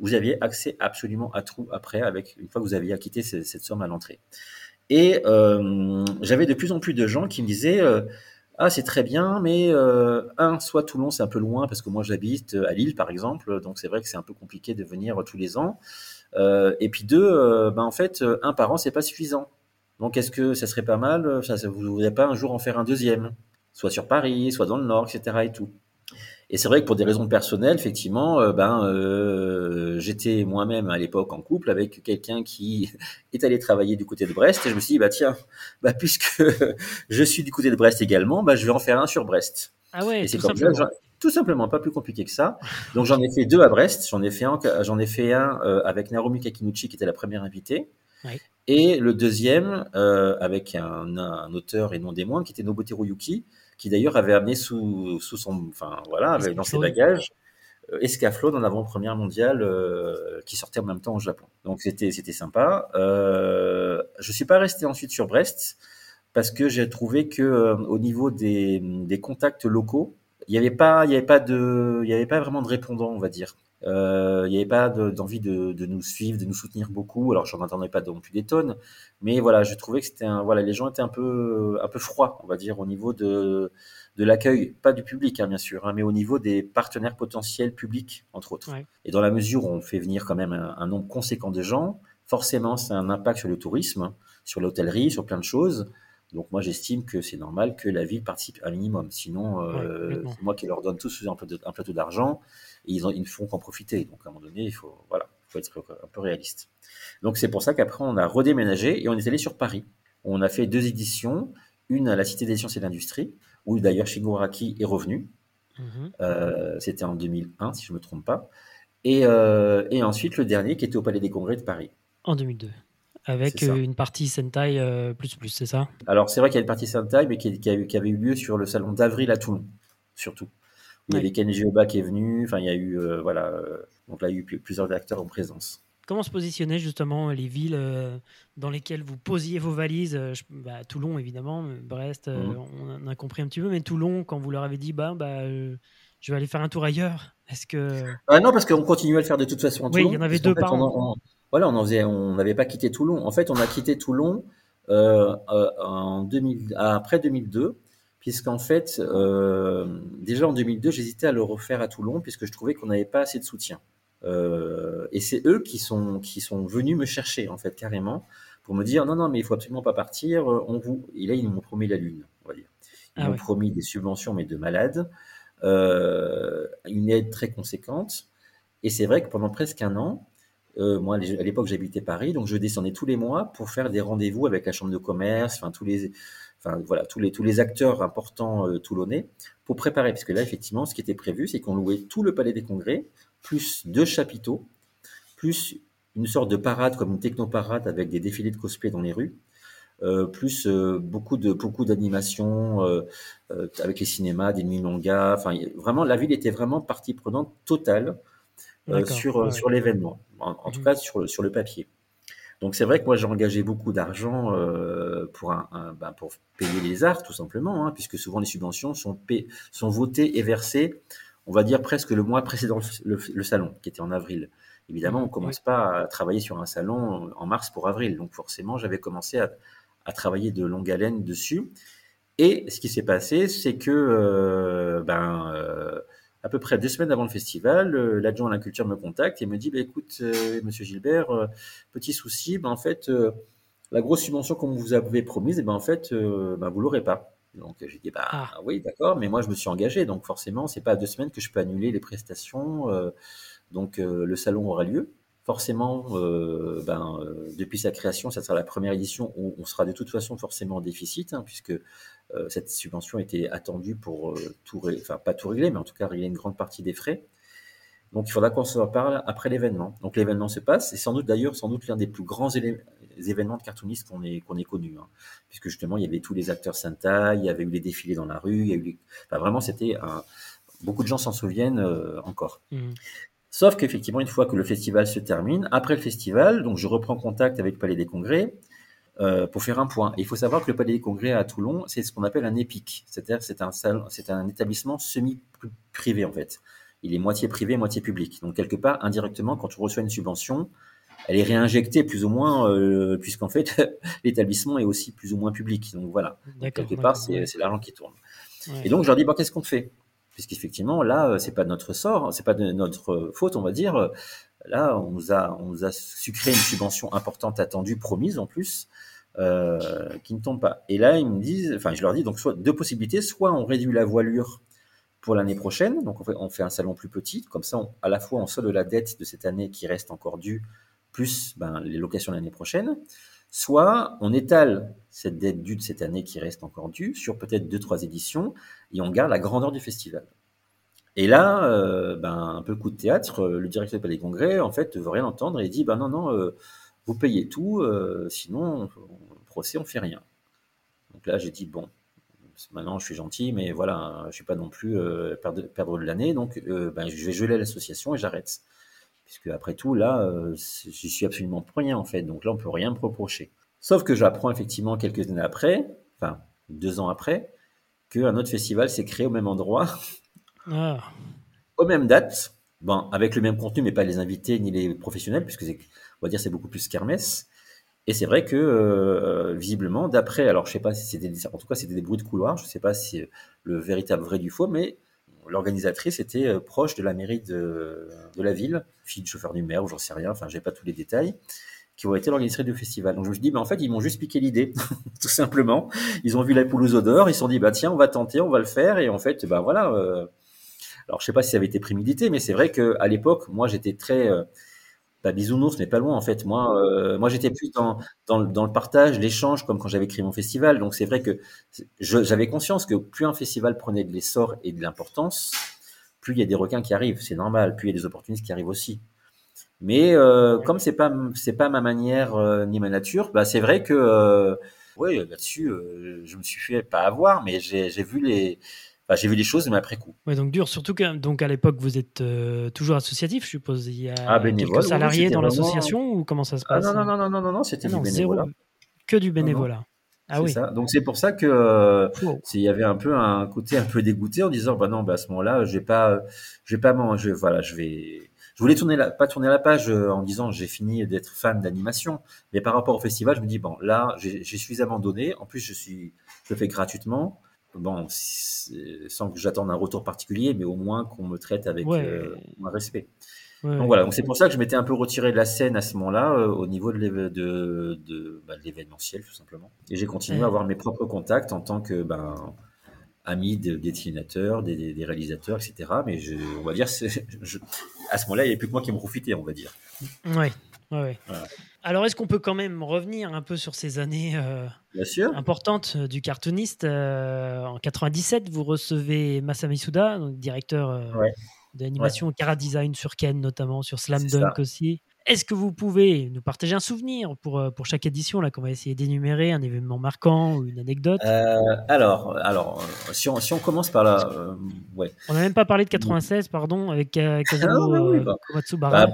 vous aviez accès absolument à tout après, avec une fois que vous aviez acquitté cette, cette somme à l'entrée. Et euh, j'avais de plus en plus de gens qui me disaient euh, ah c'est très bien, mais euh, un soit Toulon c'est un peu loin parce que moi j'habite à Lille par exemple, donc c'est vrai que c'est un peu compliqué de venir tous les ans. et puis deux, ben en fait un par an c'est pas suffisant. Donc est-ce que ça serait pas mal, ça, vous ne voudriez pas un jour en faire un deuxième, soit sur Paris, soit dans le Nord, etc. et tout. Et c'est vrai que pour des raisons personnelles, effectivement, euh, ben, euh, j'étais moi-même à l'époque en couple avec quelqu'un qui est allé travailler du côté de Brest. Et je me suis dit, bah tiens, bah, puisque je suis du côté de Brest également, bah, je vais en faire un sur Brest. Ah ouais, tout simplement. tout simplement, pas plus compliqué que ça. Donc j'en ai fait deux à Brest. J'en ai fait un, j'en ai fait un euh, avec Narumi Kakinuchi qui était la première invitée. Et le deuxième avec un, un, auteur et non des moindres qui était Nobuteru Yuki qui d'ailleurs avait amené sous, sous son, enfin voilà, avait dans ses bagages Escaflowne dans l'avant-première mondiale euh, qui sortait en même temps au Japon. Donc c'était c'était sympa. Euh, je suis pas resté ensuite sur Brest parce que j'ai trouvé que euh, au niveau des, des contacts locaux, il n'y avait pas il y avait pas de il y avait pas vraiment de répondants, on va dire. Euh, il n'y avait pas d'envie de, de, nous suivre, de nous soutenir beaucoup. Alors, j'en attendais pas non plus des tonnes, mais voilà, je trouvais que c'était un, voilà, les gens étaient un peu, un peu froids, on va dire, au niveau de, de l'accueil, pas du public, hein, bien sûr, hein, mais au niveau des partenaires potentiels publics, entre autres. Et dans la mesure où on fait venir quand même un, nombre conséquent de gens, forcément, c'est un impact sur le tourisme, sur l'hôtellerie, sur plein de choses. Donc moi, j'estime que c'est normal que la ville participe un minimum. Sinon, euh, moi qui leur donne tous un, plateau d'argent, ils, ils ne font qu'en profiter. Donc à un moment donné, il faut, voilà, faut être un peu réaliste. Donc c'est pour ça qu'après, on a redéménagé et on est allé sur Paris. On a fait deux éditions, une à la Cité des Sciences et de l'Industrie, où d'ailleurs Shiguraki est revenu. Mhm. Euh, c'était en 2001, si je ne me trompe pas. Et, euh, et, ensuite, le dernier qui était au Palais des Congrès de Paris. En 2002. Avec une partie Sentai euh, plus plus, c'est ça? Alors, c'est vrai qu'il y a une partie Sentai, mais qui, qui, qui, avait eu lieu sur le salon d'avril à Toulon, surtout. Il y avait Kenji Oba qui est venu. Enfin, il y a eu, euh, voilà. Euh, donc là, il y a eu plusieurs acteurs en présence. Comment se positionnaient justement les villes euh, dans lesquelles vous posiez vos valises? Bah, Toulon, évidemment, Brest, mhm. on a compris un petit peu, mais Toulon, quand vous leur avez dit, bah, bah je vais aller faire un tour ailleurs, est-ce que. Ah non, parce qu'on continuait à le faire de toute façon à Toulon. Oui, il y en avait deux par an. Voilà, on on n'avait pas quitté Toulon. En fait, on a quitté Toulon en 2000, après 2002 puisqu'en fait, euh, déjà en 2002, j'hésitais à le refaire à Toulon, puisque je trouvais qu'on n'avait pas assez de soutien. Euh, et c'est eux qui sont, qui sont venus me chercher, en fait, carrément, pour me dire non, non, mais il faut absolument pas partir, euh, on vous. Et là, ils m'ont promis la Lune, on va dire. Ils ah m'ont promis des subventions, mais de malades, une aide très conséquente. Et c'est vrai que pendant presque un an, moi, à l'époque, j'habitais Paris, donc je descendais tous les mois pour faire des rendez-vous avec la chambre de commerce, enfin tous les, voilà, tous les, tous les acteurs importants euh, toulonnais pour préparer. Parce que là, effectivement, ce qui était prévu, c'est qu'on louait tout le palais des congrès, plus deux chapiteaux, plus une sorte de parade comme une technoparade avec des défilés de cosplay dans les rues, euh, plus euh, beaucoup de beaucoup d'animations avec les cinémas, des nuits mangas. Enfin, vraiment, la ville était vraiment partie prenante totale sur sur l'événement. En, tout mmh. cas, sur sur le papier. Donc c'est vrai que moi j'ai engagé beaucoup d'argent euh, pour, un, ben, pour payer les arts tout simplement, hein, puisque souvent les subventions sont, sont votées et versées, on va dire presque le mois précédent le, salon, qui était en avril. Évidemment, on commence pas à travailler sur un salon en mars pour avril, donc forcément j'avais commencé à, à, travailler de longue haleine dessus. Et ce qui s'est passé, c'est que euh, ben euh, à peu près deux semaines avant le festival, euh, l'adjoint à la culture me contacte et me dit bah, écoute, euh, monsieur Gilbert, euh, petit souci, bah, en fait, la grosse subvention qu'on vous avait promise, et eh ben en fait, ben, vous l'aurez pas. Donc j'ai dit bah ah. oui d'accord, mais moi je me suis engagé, donc forcément c'est pas à deux semaines que je peux annuler les prestations. Donc le salon aura lieu. Forcément, euh, ben, depuis sa création, ça sera la première édition où on sera de toute façon forcément en déficit, hein, puisque cette subvention était attendue pour tout, enfin pas tout régler, mais en tout cas régler une grande partie des frais. Donc il faudra qu'on se reparle après l'événement. Donc l'événement se passe, et sans doute d'ailleurs, sans doute l'un des plus grands événements de cartoonistes qu'on ait, qu'on ait connus. Hein. Puisque justement, il y avait tous les acteurs Santa, il y avait eu les défilés dans la rue, il y a eu vraiment, c'était. Beaucoup de gens s'en souviennent euh, encore. Mmh. Sauf qu'effectivement, une fois que le festival se termine, après le festival, donc je reprends contact avec le Palais des Congrès euh, pour faire un point. Et il faut savoir que le Palais des Congrès à Toulon, c'est ce qu'on appelle un EPIC, c'est-à-dire c'est un, c'est un établissement semi-privé en fait il est moitié privé, moitié public. Donc quelque part, indirectement, quand tu reçois une subvention, elle est réinjectée plus ou moins, euh, puisqu'en fait, l'établissement est aussi plus ou moins public. Donc voilà, quelque part, c'est l'argent qui tourne. Et donc je leur dis, bon, qu'est-ce qu'on fait? Puisqu'effectivement, là, euh, c'est pas notre sort, c'est pas de notre faute, on va dire. Là, on nous a, on nous a sucré une subvention importante attendue, promise en plus, euh, qui ne tombe pas. Et là, ils me disent, enfin, je leur dis donc soit deux possibilités, soit on réduit la voilure pour l'année prochaine. Donc, on fait, un salon plus petit. Comme ça, à la fois, on solde la dette de cette année qui reste encore due, plus ben, les locations l'année prochaine. Soit on étale cette dette due de cette année qui reste encore due sur peut-être deux, trois éditions et on garde la grandeur du festival. Et là, euh, ben, un peu coup de théâtre, le directeur du Palais des Congrès, en fait, ne veut rien entendre et dit, ben non, non, euh, vous payez tout, euh, sinon, on, procès, on fait rien. Donc là, j'ai dit, bon, maintenant je suis gentil, mais voilà, je suis pas non plus euh, perdre, perdre, de l'année, donc euh, ben, je vais geler l'association et j'arrête. Puisque après tout, là, euh, je suis absolument pour rien en fait, donc là on peut rien me reprocher. Sauf que j'apprends effectivement quelques années après, enfin deux ans après, qu'un autre festival s'est créé au même endroit, ah. aux mêmes dates, bon, avec le même contenu, mais pas les invités ni les professionnels, puisque on va dire c'est beaucoup plus kermesse. Et c'est vrai que euh, visiblement, d'après, alors je sais pas si c'était, en tout cas c'était des bruits de couloir, je sais pas si le véritable vrai du faux, mais l'organisatrice était euh, proche de la mairie de, la ville, fille de chauffeur du maire ou j'en sais rien, enfin j'ai pas tous les détails, qui ont été l'organisatrice du festival. Donc je me suis dit, mais en fait ils m'ont juste piqué l'idée, tout simplement. Ils ont vu la poule aux odeurs, ils se sont dit, bah tiens on va tenter, on va le faire, et en fait, bah voilà. Euh... alors je sais pas si ça avait été prémédité, mais c'est vrai que à l'époque, moi j'étais très euh, pas bisounours, mais pas loin en fait. Moi, euh, moi j'étais plus dans, le partage, l'échange, comme quand j'avais créé mon festival. Donc c'est vrai que j'avais conscience que plus un festival prenait de l'essor et de l'importance, plus il y a des requins qui arrivent, c'est normal. Plus il y a des opportunistes qui arrivent aussi. Mais euh, comme c'est pas pas ma manière euh, ni ma nature, bah c'est vrai que oui là-dessus je me suis fait pas avoir, mais j'ai vu les j'ai vu les choses, mais après coup. Ouais, donc dur, surtout que donc à l'époque vous êtes euh, toujours associatif, je suppose. Il y a ah, quelques salariés dans l'association ou comment ça se ah, passe ah, non, non, non, non, non, non, c'était ah du bénévolat. que du bénévolat. Ah oui. Ça. Donc c'est pour ça que euh, il y avait un peu un côté un peu dégoûté en disant bah non bah à ce moment-là je vais pas je vais pas manger voilà je vais je voulais tourner la, pas tourner la page euh, en disant j'ai fini d'être fan d'animation mais par rapport au festival je me dis bon là j'ai suffisamment donné en plus je suis je le fais gratuitement bon, sans que j'attende un retour particulier, mais au moins qu'on me traite avec euh, un respect. Donc voilà, donc c'est pour ça que je m'étais un peu retiré de la scène à ce moment-là, euh, au niveau de bah, l'événementiel tout simplement. Et j'ai continué à avoir mes propres contacts en tant que ben, ami des dessinateurs, des, des, réalisateurs, etc. Mais je, on va dire, je, à ce moment-là, il n'y avait plus que moi qui me profitais, on va dire. Oui, ouais. Alors, est-ce qu'on peut quand même revenir un peu sur ces années euh, importantes euh, du cartooniste euh, En 97, vous recevez Masami Suda, directeur d'animation Cara Design sur Ken, notamment sur Slam Dunk aussi. Est-ce que vous pouvez nous partager un souvenir pour, euh, pour chaque édition, là, qu'on va essayer d'énumérer, un événement marquant ou une anecdote? Euh, Alors, alors si, on, si on commence par là, euh, ouais. On n'a même pas parlé de 96, pardon, avec Kazuo ah, bah,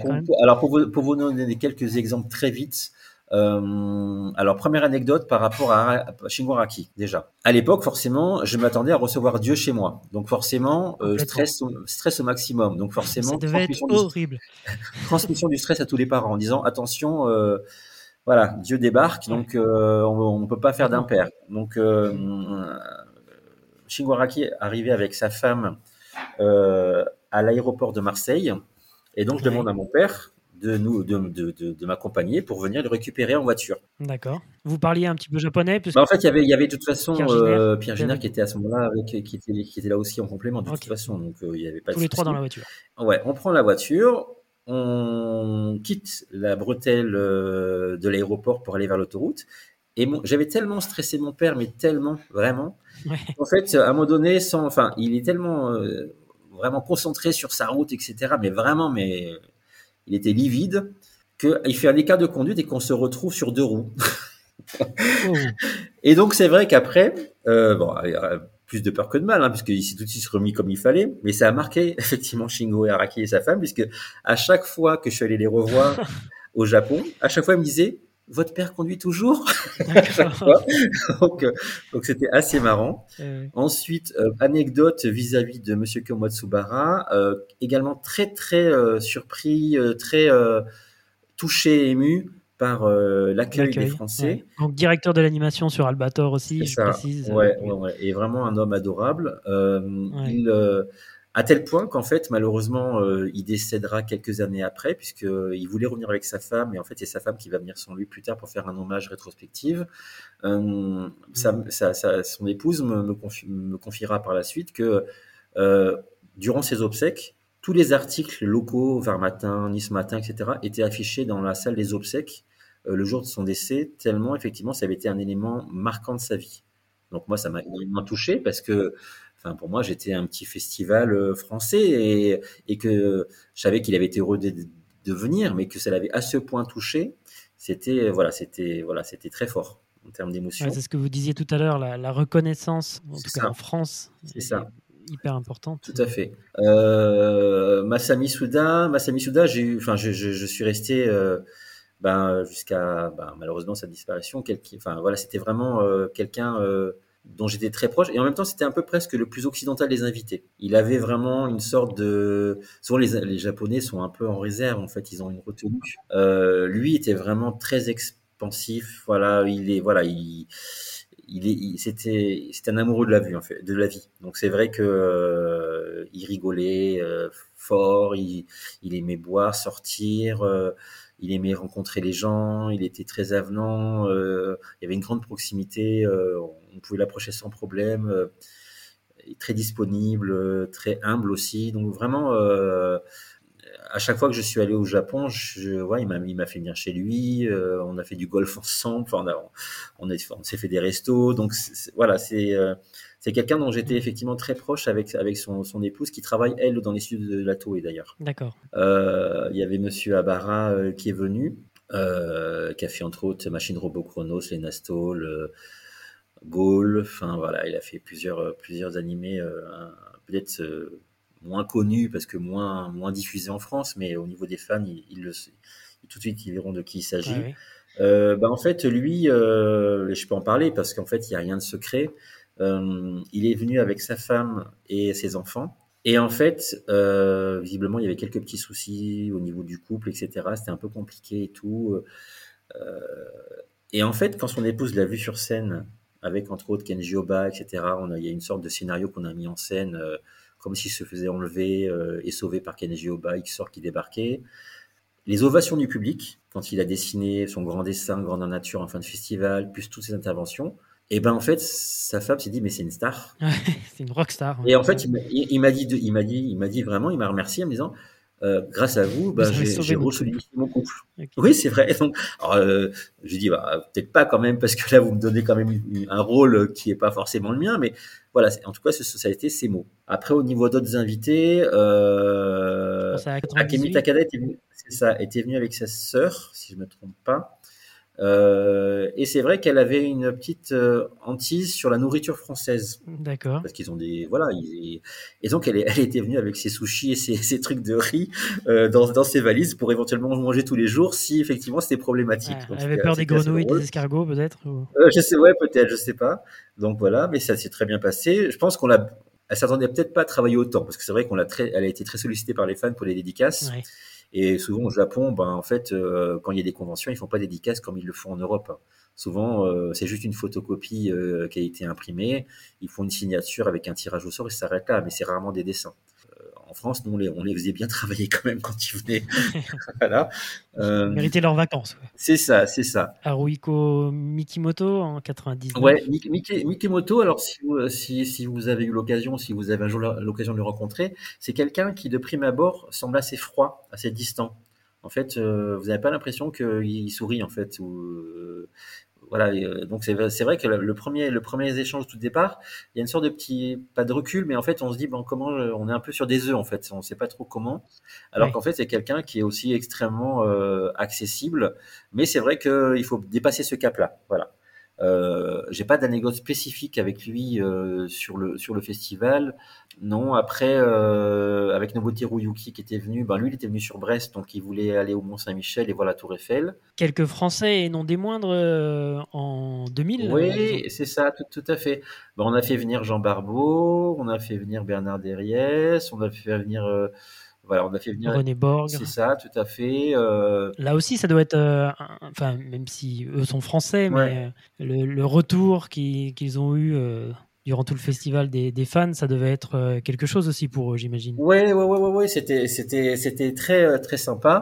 alors, pour vous, pour vous donner quelques exemples très vite, euh, alors, première anecdote par rapport à Shingo Araki, déjà. À l'époque, forcément, je m'attendais à recevoir Dieu chez moi. Donc, forcément, euh, stress, stress au maximum. Donc, forcément, ça devait être horrible. transmission du stress à tous les parents en disant attention, euh, voilà, Dieu débarque, donc on ne peut pas faire d'impair. Donc, euh, Shingo Araki arrivait avec sa femme à l'aéroport de Marseille. Et donc, je demande à mon père, de nous, de, de, de, m'accompagner pour venir le récupérer en voiture. D'accord. Vous parliez un petit peu japonais bah, En fait, il y avait, il y avait de toute façon Pierre Giner, qui était à ce moment-là, qui, était, qui était là aussi en complément de toute façon, donc il y avait pas. Tous les trois dans la voiture. Ouais, on prend la voiture, on quitte la bretelle de l'aéroport pour aller vers l'autoroute. Et j'avais tellement stressé mon père, mais tellement, vraiment. En fait, à un moment donné, sans, enfin, il est tellement vraiment concentré sur sa route, etc. Mais vraiment, mais il était livide qu'il fait un écart de conduite et qu'on se retrouve sur deux roues. Et donc c'est vrai qu'après, euh, bon, plus de peur que de mal, hein, puisqu'il s'est tout de suite remis comme il fallait, mais ça a marqué effectivement Shingo Araki et sa femme, puisque à chaque fois que je suis allé les revoir au Japon, à chaque fois ils me disaient votre père conduit toujours donc, euh, donc c'était assez marrant. Ensuite, euh, anecdote vis-à-vis de Monsieur Komatsubara, euh, également très très surpris, très touché, ému par l'accueil des Français. Donc directeur de l'animation sur Albator aussi, je précise. Ouais, ouais, et vraiment un homme adorable. Il à tel point qu'en fait, malheureusement, euh, il décédera quelques années après, puisqu'il euh, voulait revenir avec sa femme, et en fait, c'est sa femme qui va venir sans lui plus tard pour faire un hommage rétrospectif. Euh, son épouse me, confiera par la suite que durant ses obsèques, tous les articles locaux, Var Matin, Nice Matin, etc., étaient affichés dans la salle des obsèques le jour de son décès, tellement effectivement ça avait été un élément marquant de sa vie. Donc moi, ça m'a énormément touché parce que Enfin, pour moi, j'étais un petit festival euh, français et, et que je savais qu'il avait été heureux de, venir, mais que ça l'avait à ce point touché. C'était voilà, c'était voilà, c'était très fort en termes d'émotion. c'est ce que vous disiez tout à l'heure, la, reconnaissance, en tout cas en France. C'est ça. Hyper importante. Tout à fait. Euh, Masami Souda, Masami Souda, j'ai, enfin, je, je, suis resté. Euh, ben, jusqu'à ben, malheureusement sa disparition. Enfin voilà, c'était vraiment euh, quelqu'un dont j'étais très proche. Et en même temps, c'était un peu presque le plus occidental des invités. Il avait vraiment une sorte de... Souvent, les, les Japonais sont un peu en réserve, en fait, ils ont une retenue. Euh, lui était vraiment très expansif. Voilà, il est... Voilà, il... Il est, c'était, c'était un amoureux de la vie en fait, de la vie. Donc c'est vrai que euh, il rigolait euh, fort, il, il, aimait boire, sortir, euh, il aimait rencontrer les gens, il était très avenant, euh, il y avait une grande proximité, euh, on pouvait l'approcher sans problème, euh, très disponible, très humble aussi. Donc vraiment, à chaque fois que je suis allé au Japon, je, ouais, il m'a, fait venir chez lui, on a fait du golf ensemble, enfin, on, s'est fait des restos. Donc voilà, c'est c'est quelqu'un dont j'étais effectivement très proche avec, avec son, son, épouse qui travaille, elle, dans les studios de la Toei d'ailleurs. D'accord. Euh, il y avait monsieur Abara euh, qui est venu, euh, qui a fait entre autres Machine Robot Chronos, les Nastol, euh, Gaulle, enfin voilà, il a fait plusieurs, plusieurs animés, peut-être moins connus parce que moins, moins diffusés en France, mais au niveau des fans, il, le sait. Tout de suite, ils verront de qui il s'agit. bah, en fait, lui, je peux en parler parce qu'en fait, il n'y a rien de secret. Euh, il est venu avec sa femme et ses enfants. Et en fait, euh, visiblement, il y avait quelques petits soucis au niveau du couple, etc. C'était un peu compliqué et tout. Euh, et en fait, quand son épouse l'a vu sur scène, avec entre autres Kenji Oba, etc., on a, il y a une sorte de scénario qu'on a mis en scène, comme s'il se faisait enlever et sauver par Kenji Oba, sort, qui débarquait. Les ovations du public, quand il a dessiné son grand dessin, Grandeur Nature en fin de festival, plus toutes ses interventions. Et ben en fait, sa femme s'est dit mais c'est une star. c'est une rock star. Et en fait, il m'a dit, il m'a dit, il m'a dit vraiment, il m'a remercié en me disant. Euh, grâce à vous, bah, j'ai resolidifié mon couple. Oui, c'est vrai. Donc, alors, euh, je dis, bah, peut-être pas quand même, parce que là, vous me donnez quand même un rôle qui est pas forcément le mien, mais voilà, en tout cas, ça a été ces mots. Après, au niveau d'autres invités, euh, Akemi Takada était venu, ça, était venu avec sa sœur, si je me trompe pas. Euh, et c'est vrai qu'elle avait une petite euh, hantise sur la nourriture française. D'accord. Parce qu'ils ont des voilà, et donc elle, elle était venue avec ses sushis et ses, trucs de riz euh, dans, dans, ses valises pour éventuellement manger tous les jours si effectivement c'était problématique. elle avait peur des grenouilles, des escargots peut-être. je sais, ouais, peut-être, je sais pas. Donc voilà, mais ça s'est très bien passé. Je pense qu'on l'a, elle s'attendait peut-être pas à travailler autant parce que c'est vrai qu'on l'a très, elle a été très sollicitée par les fans pour les dédicaces. Ouais. Et souvent au Japon, ben, en fait, euh, quand il y a des conventions, ils font pas des dédicaces comme ils le font en Europe. Souvent, euh, c'est juste une photocopie euh, qui a été imprimée. Ils font une signature avec un tirage au sort et ça s'arrête là, mais c'est rarement des dessins. En France, nous, on les, on les faisait bien travailler quand même quand ils venaient. voilà. Euh, Mériter leurs vacances. C'est ça, c'est ça. Haruiko Mikimoto en 99. Ouais, Mikimoto, alors si vous, si, si vous avez eu l'occasion, si vous avez un jour l'occasion de le rencontrer, c'est quelqu'un qui, de prime abord, semble assez froid, assez distant. En fait, euh, vous n'avez pas l'impression qu'il sourit, en fait. Ou, euh, voilà, euh, donc c'est vrai que le premier, le premier échange tout départ, il y a une sorte de petit, pas de recul, mais en fait, on se dit, bon, comment, on est un peu sur des œufs, en fait, on ne sait pas trop comment. Alors qu'en fait, c'est quelqu'un qui est aussi extrêmement accessible, mais c'est vrai qu'il faut dépasser ce cap-là. Voilà. Euh, j'ai pas d'anecdote spécifique avec lui euh, sur le sur le festival. Non, après euh, avec Nobuteru Yuki qui était venu, ben lui il était venu sur Brest, donc il voulait aller au Mont Saint-Michel et voir la Tour Eiffel. Quelques Français et non des moindres euh, en 2000. Oui, c'est ça, tout, tout, à fait. Ben, on a fait venir Jean Barbeau, on a fait venir Bernard Derriès, on a fait venir voilà, on a fait venir René Borg. C'est ça, tout à fait. Euh, Là aussi, ça doit être, euh, enfin, même si eux sont français, mais euh, le, retour qu'ils ont eu durant tout le festival des, fans, ça devait être quelque chose aussi pour eux, j'imagine. Oui, ouais, ouais, ouais, ouais, c'était, c'était, c'était très, très sympa.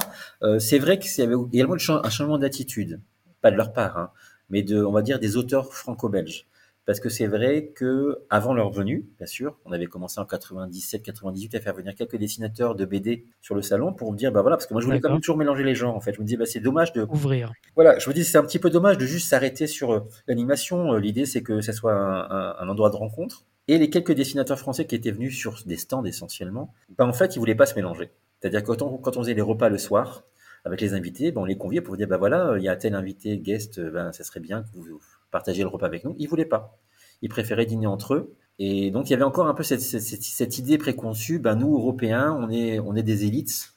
c'est vrai qu'il y avait également un changement d'attitude, pas de leur part, hein, mais de, on va dire, des auteurs franco-belges parce que c'est vrai que avant leur venue, bien sûr, on avait commencé en 97-98 à faire venir quelques dessinateurs de BD sur le salon pour me dire, bah voilà, parce que moi je voulais quand même toujours mélanger les genres en fait. Je me disais, bah c'est dommage de ouvrir. Voilà, je me dis c'est un petit peu dommage de juste s'arrêter sur euh, l'animation. Euh, l'idée c'est que ça soit un, endroit de rencontre. Et les quelques dessinateurs français qui étaient venus sur des stands essentiellement, bah en fait ils voulaient pas se mélanger. C'est-à-dire que quand on, quand on faisait les repas le soir avec les invités, bah, on les conviait pour dire, bah voilà, il y a tel invité, guest, ben ça serait bien que vous partager le repas avec nous. Ils voulaient pas. Ils préféraient dîner entre eux. Et donc il y avait encore un peu cette, cette, idée préconçue, ben nous Européens, on est, on est des élites,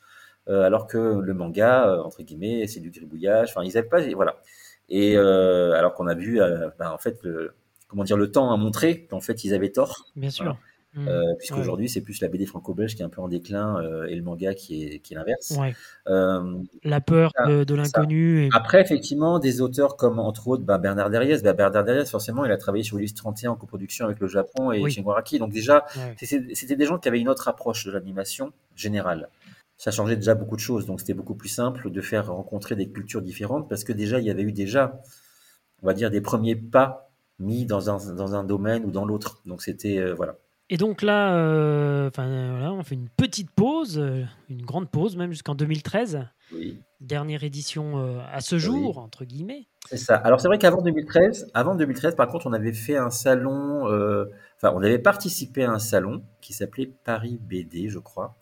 euh, alors que le manga, euh, entre guillemets, c'est du gribouillage. Enfin, ils n'avaient pas, voilà. Et euh, alors qu'on a vu, ben, en fait, le, comment dire, le temps a montré qu'en fait ils avaient tort. Bien sûr. Mmh. Euh, puisqu'aujourd'hui c'est plus la BD franco-belge qui est un peu en déclin euh, et le manga qui est, qui est l'inverse. Euh, la peur de, l'inconnu. Après, effectivement, des auteurs comme entre autres bah, Bernard Derriès. Bah, Bernard Derriès, forcément, il a travaillé sur Ulysse 31 en coproduction avec le Japon et oui. Donc déjà, c'était des gens qui avaient une autre approche de l'animation générale. Ça changeait déjà beaucoup de choses, donc c'était beaucoup plus simple de faire rencontrer des cultures différentes parce que déjà, il y avait eu déjà, on va dire, des premiers pas mis dans un, dans un domaine ou dans l'autre. Donc c'était, voilà. Et donc là, euh, voilà, on fait une petite pause, euh, une grande pause même jusqu'en 2013. Oui. Dernière édition euh, à ce jour, entre guillemets. C'est ça. Alors c'est vrai qu'avant 2013, avant 2013, par contre, on avait fait un salon, enfin, on avait participé à un salon qui s'appelait Paris BD, je crois.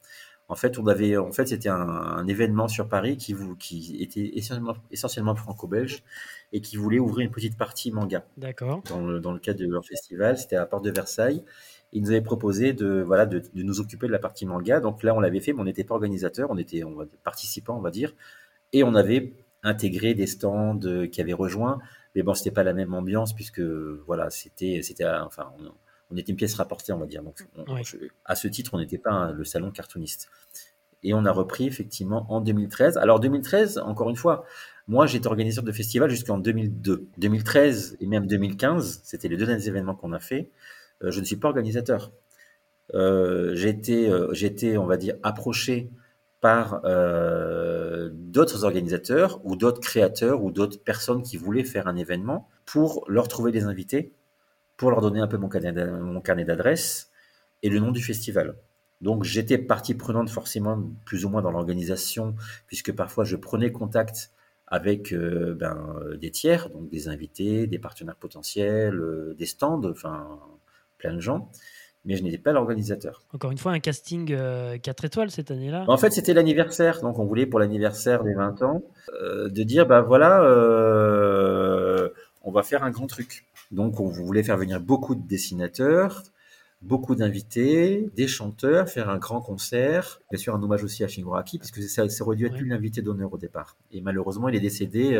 En fait, on avait, en fait, c'était un, événement sur Paris qui, qui était essentiellement, essentiellement franco-belge et qui voulait ouvrir une petite partie manga. D'accord. Dans dans le cadre de leur festival, c'était à la Porte de Versailles il nous avait proposé de, voilà, de, nous occuper de la partie manga. Donc là, on l'avait fait, mais on n'était pas organisateur, on était on va, participant, on va dire. Et on avait intégré des stands euh, qui avaient rejoint. Mais bon, c'était pas la même ambiance puisque, voilà, c'était, c'était, enfin, on, était une pièce rapportée, on va dire. Donc, à ce titre, on n'était pas le salon cartooniste. Et on a repris effectivement en 2013. Alors 2013, encore une fois, moi j'étais organisateur de festival jusqu'en 2002. 2013 et même 2015, c'était les deux derniers événements qu'on a fait. Euh, je ne suis pas organisateur. Euh, j'ai été, euh, on va dire, approché par d'autres organisateurs ou d'autres créateurs ou d'autres personnes qui voulaient faire un événement pour leur trouver des invités, pour leur donner un peu mon carnet d'adresse et le nom du festival. Donc j'étais partie prenante forcément plus ou moins dans l'organisation, puisque parfois je prenais contact avec ben, des tiers, donc des invités, des partenaires potentiels, des stands, enfin plein de gens, mais je n'étais pas l'organisateur. Encore une fois, un casting 4 euh, étoiles cette année-là En fait, c'était l'anniversaire, donc on voulait pour l'anniversaire des 20 ans, euh, de dire, bah voilà, euh, on va faire un grand truc. Donc on voulait faire venir beaucoup de dessinateurs, beaucoup d'invités, des chanteurs, faire un grand concert, bien sûr un hommage aussi à Shingoraki, puisque ça, ça aurait dû être lui l'invité d'honneur au départ. Et malheureusement, il est décédé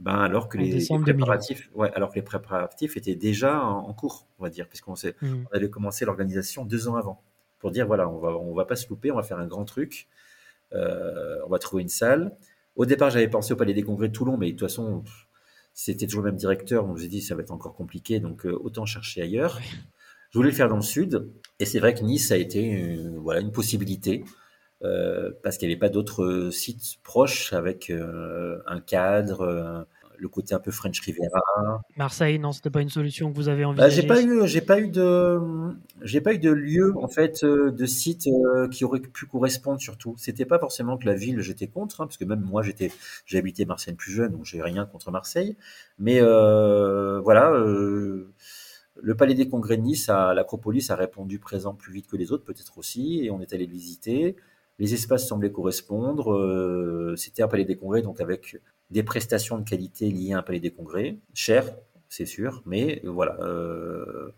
ben, alors que les, préparatifs, ouais, alors que les préparatifs étaient déjà en, cours, on va dire, puisqu'on mmh. on avait commencé l'organisation deux ans avant pour dire voilà, on va, on va pas se louper, on va faire un grand truc, euh, on va trouver une salle. Au départ, j'avais pensé au Palais des Congrès de Toulon, mais de toute façon, c'était toujours le même directeur, donc j'ai dit ça va être encore compliqué, donc euh, autant chercher ailleurs. Je voulais le faire dans le sud, et c'est vrai que Nice a été voilà une possibilité. Parce qu'il n'y avait pas d'autres sites proches avec un cadre, le côté un peu French Riviera. Marseille, non, c'était pas une solution que vous avez envisagée. Bah, j'ai pas eu, j'ai pas eu de, j'ai pas eu de lieu en fait, euh, de site euh, qui aurait pu correspondre surtout. C'était pas forcément que la ville, j'étais contre, hein, parce que même moi, j'étais, j'ai habité Marseille plus jeune, donc j'ai rien contre Marseille. Mais euh, voilà. le Palais des Congrès de Nice, l'Acropolis a répondu présent plus vite que les autres, peut-être aussi, et on est allé le visiter. Les espaces semblaient correspondre. C'était un palais des congrès, donc avec des prestations de qualité liées à un palais des congrès, cher, c'est sûr, mais voilà, euh,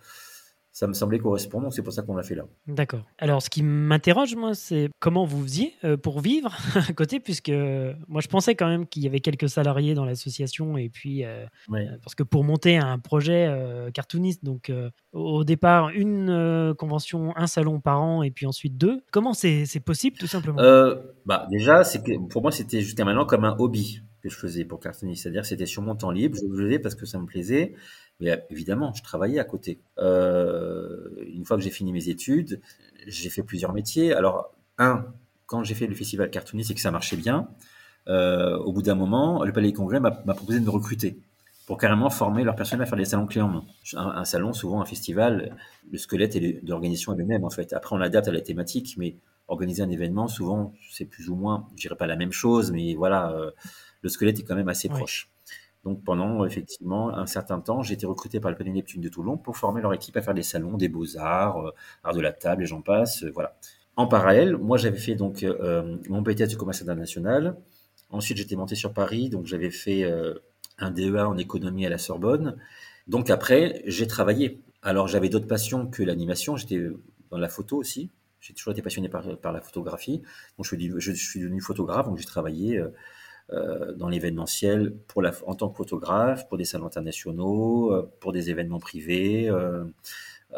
ça me semblait correspondre, donc c'est pour ça qu'on l'a fait là. D'accord. Alors, ce qui m'interroge, moi, c'est comment vous faisiez euh, pour vivre à côté, puisque moi, je pensais quand même qu'il y avait quelques salariés dans l'association, et puis, euh, parce que pour monter un projet cartooniste, donc au départ, une convention, un salon par an, et puis ensuite deux, comment c'est possible, tout simplement? Bah, Déjà, que, pour moi, c'était jusqu'à maintenant comme un hobby que je faisais pour cartonner. C'est-à-dire c'était sur mon temps libre, je le faisais parce que ça me plaisait. Mais évidemment, je travaillais à côté. Euh, une fois que j'ai fini mes études, j'ai fait plusieurs métiers. Alors, un, quand j'ai fait le festival cartonnier, c'est que ça marchait bien. Euh, au bout d'un moment, le Palais des Congrès m'a proposé de me recruter pour carrément former leur personnel à faire des salons clés en main. Un, salon, souvent un festival, le squelette et l'organisation est le même en fait. Après, on l'adapte à la thématique, mais organiser un événement, souvent, c'est plus ou moins, je dirais pas la même chose, mais voilà, euh, le squelette est quand même assez proche. Donc pendant effectivement un certain temps, j'ai été recruté par le Palais Neptune de Toulon pour former leur équipe à faire des salons, des beaux-arts, euh, art de la table et j'en passe, euh, voilà. En parallèle, moi j'avais fait donc euh, mon BTS du commerce international. Ensuite, j'étais monté sur Paris, donc j'avais fait un DEA en économie à la Sorbonne. Donc après, j'ai travaillé. Alors j'avais d'autres passions que l'animation, j'étais dans la photo aussi. J'ai toujours été passionné par, par la photographie. Donc je suis, je suis devenu photographe, donc j'ai travaillé euh, dans l'événementiel pour la, en tant que photographe, pour des salons internationaux, euh, pour des événements privés, euh,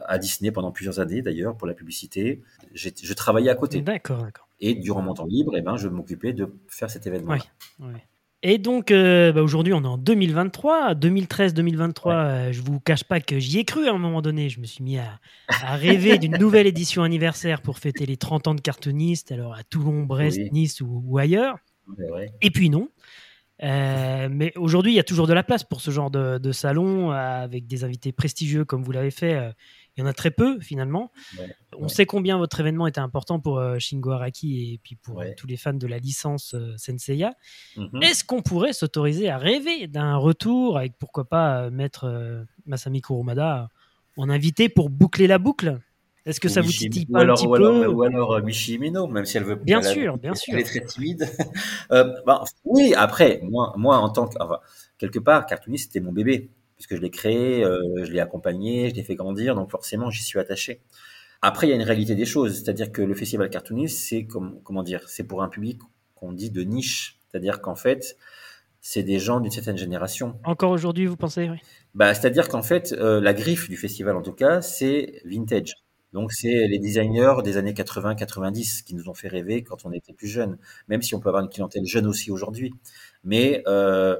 à Disney pendant plusieurs années d'ailleurs, pour la publicité. Je travaillais à côté. D'accord, d'accord. Et durant mon temps libre, eh ben, je m'occupais de faire cet événement. Et donc, bah, aujourd'hui, on est en 2023. 2013-2023, je vous cache pas que j'y ai cru à un moment donné. Je me suis mis à, rêver d'une nouvelle édition anniversaire pour fêter les 30 ans de cartoonistes, alors à Toulon, Brest, Nice ou ailleurs. Et puis non. Euh, mais aujourd'hui, il y a toujours de la place pour ce genre de, salon euh, avec des invités prestigieux comme vous l'avez fait. Euh, il y en a très peu finalement. On sait combien votre événement était important pour Shingo Araki et puis pour tous les fans de la licence Senseiya. Mhm. Est-ce qu'on pourrait s'autoriser à rêver d'un retour avec pourquoi pas mettre Masami Kurumada en invité pour boucler la boucle? Est-ce que ça vous titille pas un petit ou peu alors, Ou alors euh, Michi Mino, même si elle veut. Bien sûr, bien sûr. Elle est très timide. euh, bah, oui, après, moi, moi en tant que, enfin, quelque part, cartooniste, c'était mon bébé, puisque je l'ai créé, euh, je l'ai accompagné, je l'ai fait grandir, donc forcément, j'y suis attaché. Après, il y a une réalité des choses, c'est-à-dire que le festival cartooniste, c'est comme, comment dire, c'est pour un public qu'on dit de niche, c'est-à-dire qu'en fait, c'est des gens d'une certaine génération. Encore aujourd'hui, vous pensez oui? bah, C'est-à-dire qu'en fait, euh, la griffe du festival, en tout cas, c'est vintage. Donc, c'est les designers des années 80-90 qui nous ont fait rêver quand on était plus jeune, même si on peut avoir une clientèle jeune aussi aujourd'hui. Mais euh,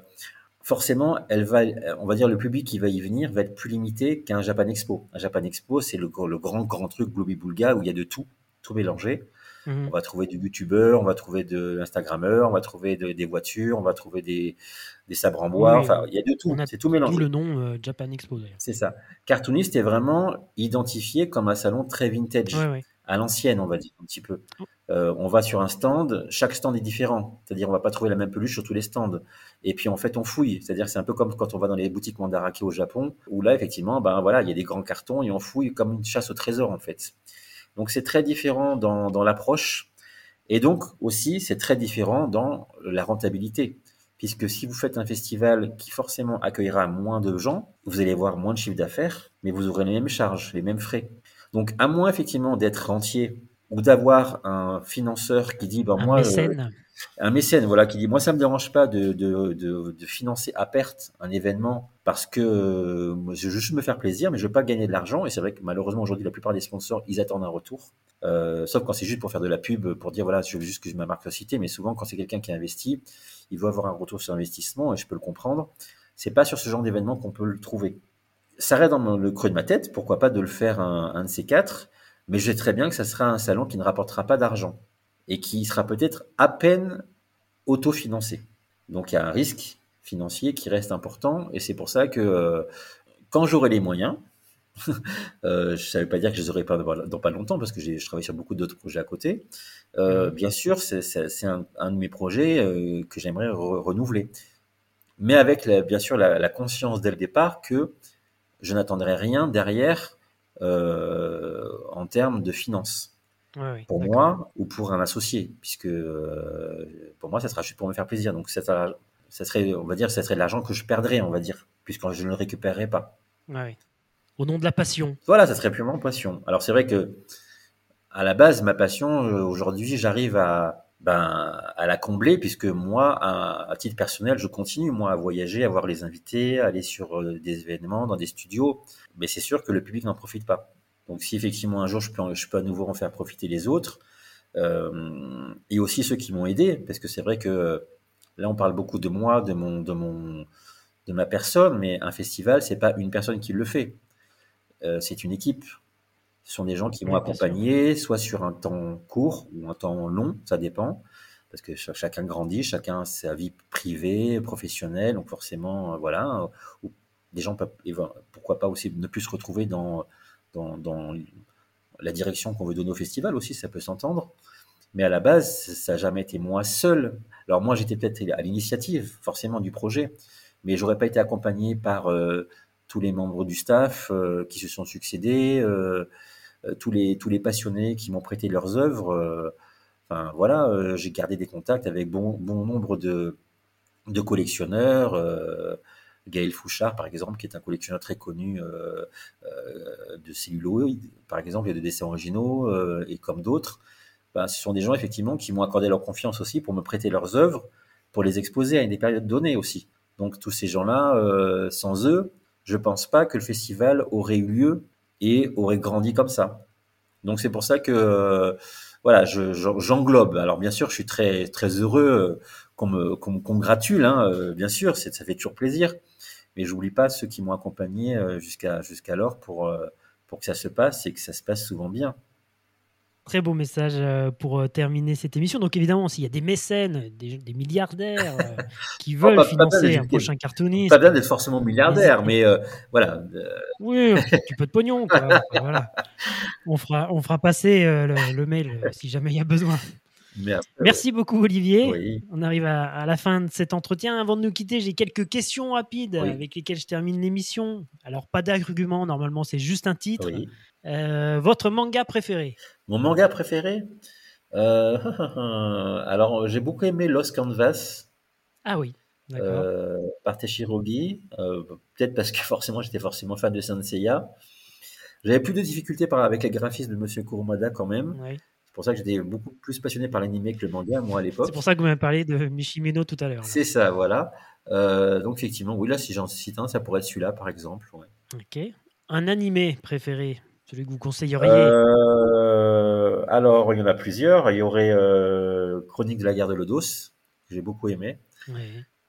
forcément, on va dire, le public qui va y venir va être plus limité qu'un Japan Expo. Un Japan Expo, c'est le, grand, grand truc Blooby Boulga où il y a de tout, tout mélangé. Mhm. On va trouver du youtubeur, on va trouver de l'instagrammeur, on va trouver des voitures, on va trouver des, des sabres en bois. enfin, il y a de tout. C'est tout mélangé. le nom euh, Japan Expo d'ailleurs. C'est ça. Cartooniste est vraiment identifié comme un salon très vintage. À l'ancienne, on va dire un petit peu. Oh. Euh, on va sur un stand, chaque stand est différent. C'est-à-dire, on va pas trouver la même peluche sur tous les stands. Et puis, en fait, on fouille. C'est-à-dire, c'est un peu comme quand on va dans les boutiques Mandarake au Japon, où là, effectivement, ben voilà, il y a des grands cartons et on fouille comme une chasse au trésor, en fait. Donc c'est très différent dans, dans l'approche. Et donc aussi, c'est très différent dans la rentabilité. Puisque si vous faites un festival qui forcément accueillera moins de gens, vous allez avoir moins de chiffre d'affaires, mais vous aurez les mêmes charges, les mêmes frais. Donc à moins effectivement d'être rentier ou d'avoir un financeur qui dit, ben moi, mécène un mécène, voilà, qui dit moi ça me dérange pas de, de, de, financer à perte un événement parce que euh, je veux juste me faire plaisir, mais je veux pas gagner de l'argent. Et c'est vrai que malheureusement aujourd'hui la plupart des sponsors ils attendent un retour, euh, sauf quand c'est juste pour faire de la pub, pour dire voilà je veux juste que ma marque soit citée, mais souvent quand c'est quelqu'un qui investit, il veut avoir un retour sur investissement et je peux le comprendre. C'est pas sur ce genre d'événement qu'on peut le trouver. ça reste dans le creux de ma tête, pourquoi pas de le faire un, de ces quatre, mais je sais très bien que ça sera un salon qui ne rapportera pas d'argent et qui sera peut-être à peine autofinancé. Donc il y a un risque financier qui reste important et c'est pour ça que euh, quand j'aurai les moyens, euh, je ne savais pas dire que je les aurais pas dans pas longtemps parce que je travaille sur beaucoup d'autres projets à côté. Euh, bien sûr, c'est un, de mes projets que j'aimerais renouveler, mais avec bien sûr la, conscience dès le départ que je n'attendrai rien derrière en termes de finances. pour moi ou pour un associé, puisque pour moi, ça sera juste pour me faire plaisir. Donc, ça, ça serait, on va dire, ça serait de l'argent que je perdrais, on va dire, puisque je ne le récupérerai pas. Au nom de la passion. Voilà, ça serait purement passion. Alors, c'est vrai que, à la base, ma passion, euh, aujourd'hui, j'arrive à, ben, à la combler, puisque moi, à, titre personnel, je continue, moi, à voyager, à voir les invités, à aller sur euh, des événements, dans des studios. Mais c'est sûr que le public n'en profite pas. Donc, si effectivement, un jour, je peux, je peux à nouveau en faire profiter les autres, euh, et aussi ceux qui m'ont aidé, parce que c'est vrai que Là, on parle beaucoup de moi, de mon, de mon, de ma personne, mais un festival, c'est pas une personne qui le fait. Euh, c'est une équipe. Ce sont des gens qui m'ont accompagné, soit sur un temps court ou un temps long, ça dépend, parce que chacun grandit, chacun a sa vie privée, professionnelle, donc forcément, euh, voilà. Ou des gens peuvent, pourquoi pas aussi ne plus se retrouver dans, dans, la direction qu'on veut donner au festival aussi, ça peut s'entendre. Mais à la base, ça n'a jamais été moi seul. Alors moi, j'étais peut-être à l'initiative, forcément, du projet, mais j'aurais pas été accompagné par euh, tous les membres du staff euh, qui se sont succédés, euh, tous les tous les passionnés qui m'ont prêté leurs œuvres. enfin voilà, j'ai gardé des contacts avec bon bon nombre de de collectionneurs. Gaël Fouchard, par exemple, qui est un collectionneur très connu de celluloïdes, par exemple, et de dessins originaux, et comme d'autres. Ben, ce sont des gens effectivement qui m'ont accordé leur confiance aussi pour me prêter leurs œuvres, pour les exposer à une période donnée aussi. Donc tous ces gens-là, euh, sans eux, je pense pas que le festival aurait eu lieu et aurait grandi comme ça. Donc c'est pour ça que euh, voilà, j'englobe. Alors bien sûr, je suis très très heureux euh, qu'on me qu'on me congratule, hein, bien sûr, ça fait toujours plaisir. Mais j'oublie pas ceux qui m'ont accompagné jusqu'à jusqu'alors pour pour que ça se passe et que ça se passe souvent bien. Très beau message euh, pour euh, terminer cette émission. Donc évidemment, s'il y a des mécènes, des, milliardaires euh, qui veulent financer un prochain cartooniste... Pas bien d'être forcément milliardaire, mais voilà. Oui, tu peux de pognon. voilà. on, fera, on fera passer le, mail si jamais il y a besoin. Merci, beaucoup Olivier. On arrive à, la fin de cet entretien. Avant de nous quitter, j'ai quelques questions rapides avec lesquelles je termine l'émission. Alors pas d'argument, normalement c'est juste un titre. Euh, votre manga préféré? Mon manga préféré? Euh, Alors, j'ai beaucoup aimé Lost Canvas. Ah oui. Euh, par Teshirogi. Euh, peut-être parce que forcément, j'étais forcément fan de Senseiya. J'avais plus de difficultés par, avec les graphismes de Monsieur Kurumada quand même. C'est pour ça que j'étais beaucoup plus passionné par l'animé que le manga, moi, à l'époque. C'est pour ça que vous m'avez parlé de Mishimeno tout à l'heure. C'est ça, voilà. donc, effectivement, oui, là, si j'en cite un, ça pourrait être celui-là, par exemple. Ok. Un animé préféré celui que vous conseilleriez? Euh, Alors, il y en a plusieurs. Il y aurait euh, Chronique de la guerre de Lodos, que j'ai beaucoup aimé.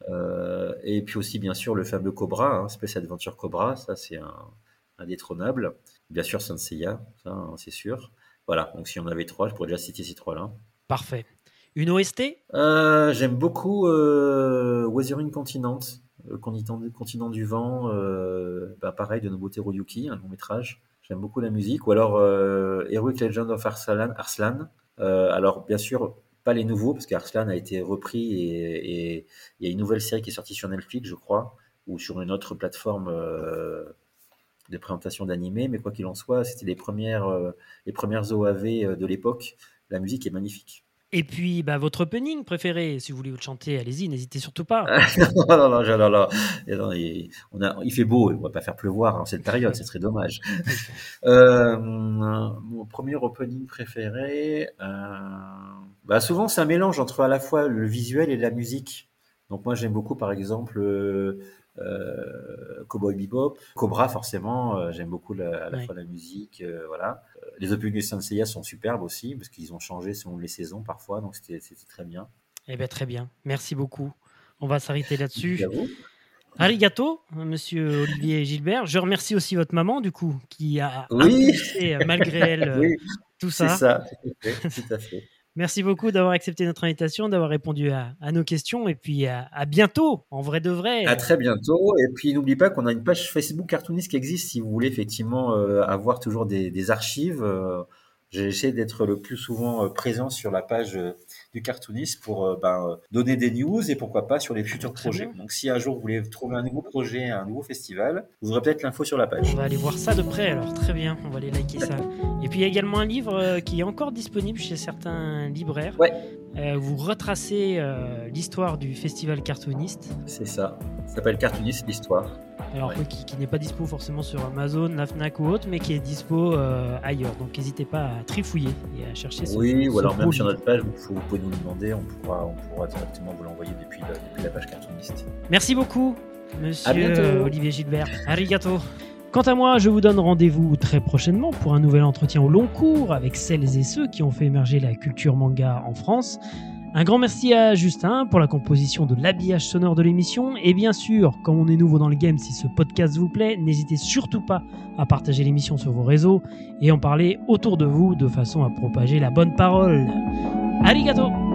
Euh, et puis aussi, bien sûr, le fameux Cobra, hein, Space Adventure Cobra, ça c'est un indétrônable. Bien sûr, Senseiya, ça hein, c'est sûr. Voilà, donc si on avait trois, je pourrais déjà citer ces trois-là. Parfait. Une OST J'aime beaucoup Weathering Continent, le continent, du vent, bah, pareil, de Nobuteru Royuki, un long métrage. J'aime beaucoup la musique. Ou alors euh, Heroic Legend of Arslan. Arslan. Euh, alors, bien sûr, pas les nouveaux, parce qu'Arslan a été repris et il y a une nouvelle série qui est sortie sur Netflix, je crois, ou sur une autre plateforme euh, de présentation d'animés. Mais quoi qu'il en soit, c'était les premières, euh, les premières OAV de l'époque. La musique est magnifique. Et puis, bah, votre opening préféré, si vous voulez le chanter, allez-y, n'hésitez surtout pas. non, non, non, non, il, on a, il fait beau, on va pas faire pleuvoir en cette période, ce serait dommage. euh, mon premier opening préféré, euh, bah, souvent c'est un mélange entre à la fois le visuel et la musique. Donc moi j'aime beaucoup par exemple euh, euh, Cowboy Bebop, Cobra forcément, euh, j'aime beaucoup la, à la fois la musique, euh, voilà. Les openings de Senseiya sont superbes aussi parce qu'ils ont changé selon les saisons parfois, donc c'était très bien. Eh bien très bien, merci beaucoup. On va s'arrêter là-dessus. Arigato, monsieur Olivier Gilbert. Je remercie aussi votre maman, du coup, qui a oui. malgré elle, tout ça. C'est ça, tout à fait. Merci beaucoup d'avoir accepté notre invitation, d'avoir répondu à, nos questions et puis à, bientôt, en vrai de vrai. À très bientôt. Et puis n'oublie pas qu'on a une page Facebook cartooniste qui existe si vous voulez effectivement euh, avoir toujours des, archives. Euh, J'essaie d'être le plus souvent euh, présent sur la page du cartooniste pour ben, donner des news et pourquoi pas sur les futurs projets. Donc si un jour vous voulez trouver un nouveau projet, un nouveau festival, vous aurez peut-être l'info sur la page. On va aller voir ça de près alors, très bien, on va aller liker ça. Et puis il y a également un livre euh, qui est encore disponible chez certains libraires. Ouais. Euh, vous retracez euh, l'histoire du festival cartooniste. C'est ça. Ça s'appelle Cartooniste l'histoire. Alors qui, n'est pas dispo forcément sur Amazon, la Fnac ou autre, mais qui est dispo ailleurs. Donc n'hésitez pas à trifouiller et à chercher. Ce, oui, ou alors même sur notre page, vous, pouvez nous demander, on pourra, on pourra directement vous l'envoyer depuis, depuis la page cartooniste. Merci beaucoup, Monsieur Olivier Gilbert. Arigato. Quant à moi, je vous donne rendez-vous très prochainement pour un nouvel entretien au long cours avec celles et ceux qui ont fait émerger la culture manga en France. Un grand merci à Justin pour la composition de l'habillage sonore de l'émission. Et bien sûr, comme on est nouveau dans le game, si ce podcast vous plaît, n'hésitez surtout pas à partager l'émission sur vos réseaux et en parler autour de vous de façon à propager la bonne parole. Arigato